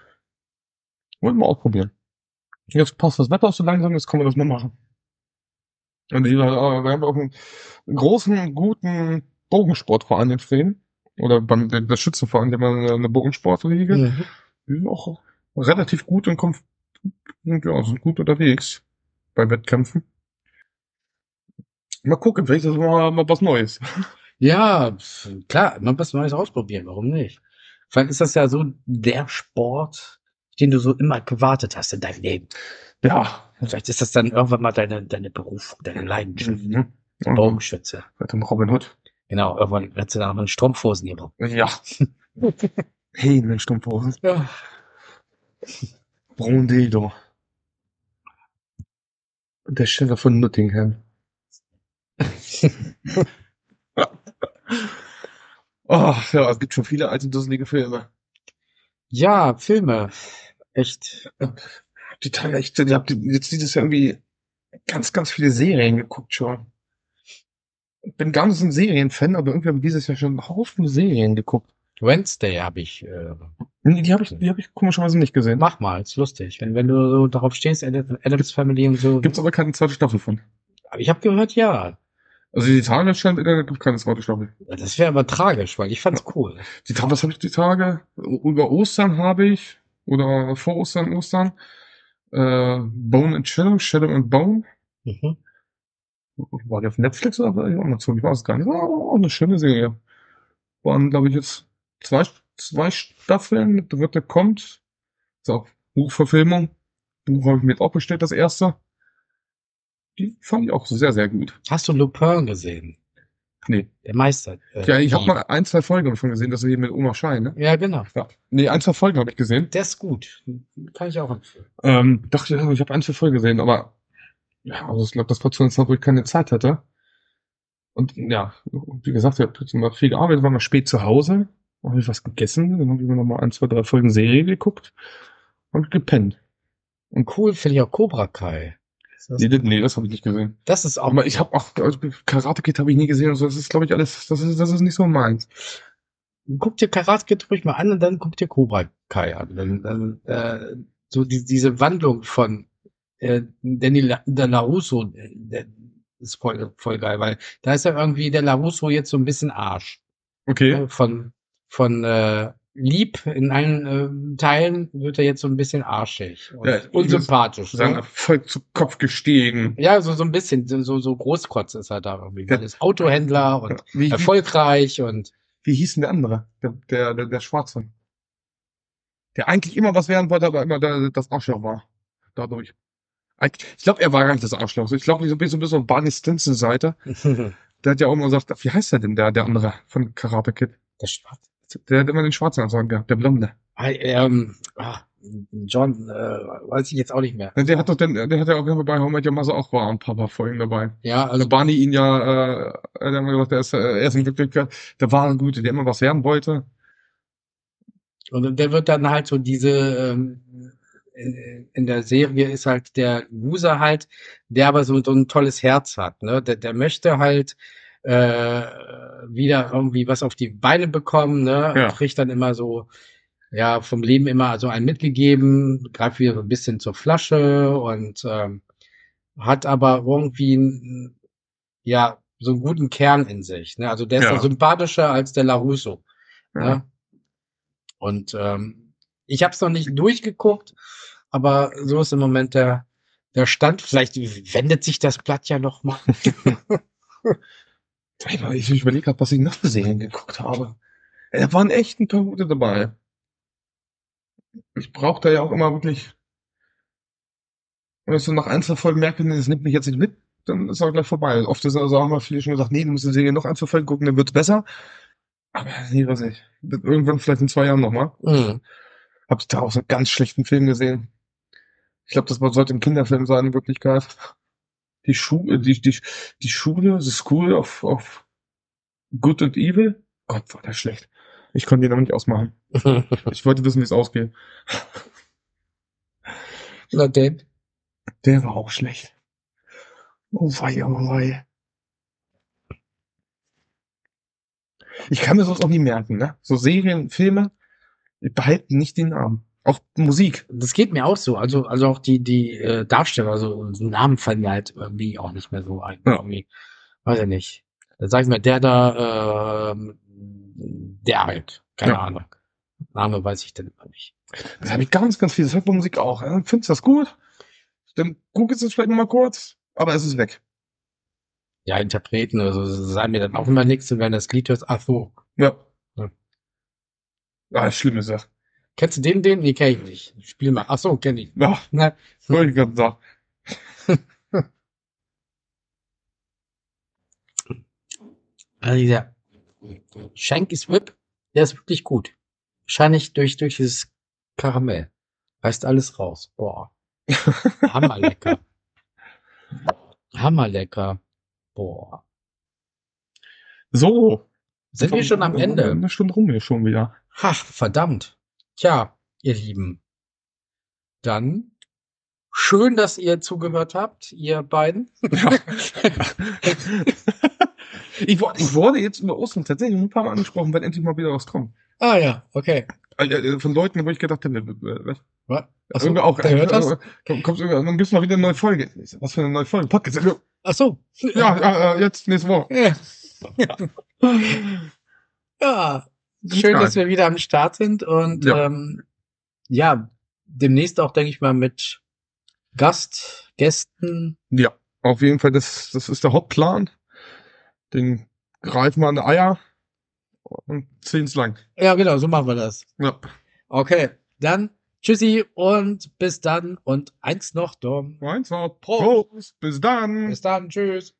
Wollen wir ausprobieren. Jetzt passt das Wetter auch so langsam, jetzt können wir das mal machen. Und wir, äh, wir haben auch einen großen, guten Bogensportverein in Frieden. Oder beim der, der Schützenverein, der haben eine, Bogensportliga. Mhm. Die sind auch relativ gut und und ja, sind gut unterwegs bei Wettkämpfen. Mal gucken, vielleicht ist das mal, mal was Neues. Ja, klar, mal was Neues ausprobieren, warum nicht? Vielleicht ist das ja so der Sport, den du so immer gewartet hast in deinem Leben. Ja. Vielleicht ist das dann irgendwann mal deine, deine Berufung, deine Leidenschaft. Mhm. Und Bogenschütze. mit dem Robin Hood. Genau, irgendwann wird sie dann mal in Strumpfhosen gebraucht. Ja. Hey, in den Stumpfhosen. Ja. Brondedo. Der Sheriff von Nottingham. Ach ja, es gibt schon viele alte dusselige Filme. Ja, Filme. Echt. Die Tage, ich, ich hab die- jetzt dieses Jahr irgendwie ganz, ganz viele Serien geguckt schon. Ich bin gar nicht so ein Serienfan, aber irgendwie habe ich dieses Jahr schon einen Haufen Serien geguckt. Wednesday habe ich. Äh, Nee, Die habe ich, die habe ich komischerweise nicht gesehen. mach mal, ist lustig. Wenn, wenn du so darauf stehst, Ad- Adams Family und so. Gibt's aber keine zweite Staffel von. Ich habe gehört, ja. Also die Tage scheint, da gibt keine zweite Staffel. Das wäre aber tragisch, weil ich fand's cool. Die Tage, was habe ich die Tage? Über Ostern habe ich, oder vor Ostern, Ostern, äh, Bone and Shadow, Shadow and Bone. Mhm. War die auf Netflix oder die auf Amazon? Ich weiß es gar nicht. War auch eine schöne Serie. Waren, glaube ich, jetzt zwei, zwei Staffeln. Die dritte kommt. Ist auch Buchverfilmung. Buch habe ich mir jetzt auch bestellt, das erste. Die fand ich auch sehr, sehr gut. Hast du Lupin gesehen? Nee. Der Meister. äh, Ja, ich habe mal ein, zwei Folgen davon gesehen, dass er hier mit Oma Schein, ne? Ja, genau. Ja. Nee, ein, zwei Folgen habe ich gesehen. Der ist gut. Kann ich auch empfehlen. Ähm, dachte, ich habe ein, zwei Folgen gesehen, aber ja, also ich glaube, das war zu einer Zeit, wo ich keine Zeit hatte. Und ja, wie gesagt, ich habe immer viel gearbeitet, war mal spät zu Hause, habe ich was gegessen, dann habe ich mir noch mal ein, zwei, drei Folgen Serie geguckt und gepennt. Und cool finde ich auch Cobra Kai. Das, Nee, das, nee, das habe ich nicht gesehen. das ist auch. Aber ich habe auch also Karate Kid habe ich nie gesehen und so. Das ist, glaube ich, alles. Das ist, das ist nicht so meins. guck dir Karate Kid ruhig mal an und dann guck dir Cobra Kai an. Dann, dann, äh, so die, diese Wandlung von äh, Danny La, der LaRusso, äh, der ist voll, voll geil, weil da ist ja irgendwie der LaRusso jetzt so ein bisschen Arsch. Okay. Ne? Von, von äh, lieb in allen äh, Teilen wird er jetzt so ein bisschen arschig und Ja, unsympathisch. Sagen Ne? voll zu Kopf gestiegen. Ja, so, so ein bisschen, so, so Großkotz ist er da irgendwie. Er ist Autohändler und Wie, erfolgreich und wie hieß denn der andere? Der, der, der, der Schwarze. Der eigentlich immer was werden wollte, aber immer der, das Arschloch war. Dadurch. Ich glaube, er war gar nicht das Arschloch. Ich glaube, so ein bisschen so auf Barney Stinson Seite. Der hat ja auch immer gesagt, wie heißt der denn, der, der andere von Karate Kid? der Schwarze. Der hat immer den schwarzen Anzug gehabt, der Blonde. Ah, ähm, ah, John, äh, weiß ich jetzt auch nicht mehr. Der hat doch den, der hat ja auch immer bei How I Met Your Mother auch war ein paar, paar Folgen dabei. Ja, Also also Barney ihn ja, äh, er hat gesagt, er ist, äh, er ist ein Glücklicher, der war ein Guter, der immer was werden wollte. und der wird dann halt so diese ähm, in, in der Serie ist halt der Loser halt, der aber so, so ein tolles Herz hat, ne? Der, der möchte halt äh, wieder irgendwie was auf die Beine bekommen, ne? Ja. Kriegt dann immer so ja vom Leben immer so ein mitgegeben, greift wieder so ein bisschen zur Flasche und ähm, hat aber irgendwie ja so einen guten Kern in sich. Ne? Also der ist Ja. ja sympathischer als der Larusso. Ja. Ne? Und ähm, ich habe es noch nicht durchgeguckt, aber so ist im Moment der der Stand. Vielleicht wendet sich das Blatt ja noch mal. Ich, ich überlege gerade, was ich noch für Serien geguckt habe. Da waren echt ein paar gute dabei. Ich brauche da ja auch immer wirklich, wenn ich so nach Einzelfolgen merke, nee, das nimmt mich jetzt nicht mit, dann ist auch gleich vorbei. Oft ist also haben wir viele schon gesagt, nee, du musst die Serie noch Einzelfolgen gucken, dann wird's besser. Aber nee, was ich. Irgendwann vielleicht in zwei Jahren nochmal. Mhm. Hab ich da auch so einen ganz schlechten Film gesehen. Ich glaube, das sollte ein Kinderfilm sein, in Wirklichkeit. Die Schule, die, die, die Schule, the School of, of Good and Evil. Gott, war der schlecht. Ich konnte ihn noch nicht ausmachen. Ich wollte wissen, wie es ausgeht. Na denn? Der war auch schlecht. Oh wei, oh wei. Ich kann mir sowas auch nie merken, ne? So Serien, Filme, behalten nicht den Namen. Auch Musik. Das geht mir auch so. Also, also auch die, die äh, Darsteller, also so Namen fallen mir halt irgendwie auch nicht mehr so ein. Ja. Irgendwie, weiß ich nicht. Sag ich mal, der da, ähm, der halt. Keine Ja. Ahnung. Name weiß ich denn immer nicht. Das habe ich ganz, ganz viel. Das hört bei Musik auch. Ja, Findest du das gut? Dann guck jetzt vielleicht noch mal kurz, aber es ist weg. Ja, Interpreten oder so, sagen mir dann auch immer nichts, und wenn das Lied hörst, ach so. Ja. Ja. Ah, schlimme Sache. Kennst du den, den? Nee, kenn ich nicht. Spiel mal. Ach so, kenn ich. Ja, wollte ich gerade sagen. also dieser Shank is Whip, der ist wirklich gut. Wahrscheinlich durch, durch dieses Karamell. Reißt alles raus. Boah. Hammerlecker. Hammerlecker. Boah. So. Sind wir schon am Ende? Eine Stunde rum hier schon wieder. Ach, verdammt. Tja, ihr Lieben. Dann schön, dass ihr zugehört habt, ihr beiden. Ja. ich, wurde, ich wurde jetzt über Ostern tatsächlich ein paar Mal angesprochen, wenn endlich mal wieder was kommt. ah ja, okay. Also, Von Leuten, wo ich gedacht habe, äh, was? Was? Also, irgendwie auch, der hört das? äh, Kommt, kommt, irgendwann- dann gibt's mal wieder eine neue Folge. Was für eine neue Folge? Podcast. Ach so. Ja, ja, äh, jetzt nächste Woche. Ja. Ja. Schön, dass wir wieder am Start sind und Ja. ähm, ja, demnächst auch, denke ich mal, mit Gast, Gästen. Ja, auf jeden Fall, das, das ist der Hauptplan. Den greifen wir an die Eier und ziehen's lang. Ja, genau, so machen wir das. Ja. Okay, dann tschüssi und bis dann und eins noch, Dom. Eins noch. Prost. Prost. Bis dann. Bis dann, tschüss.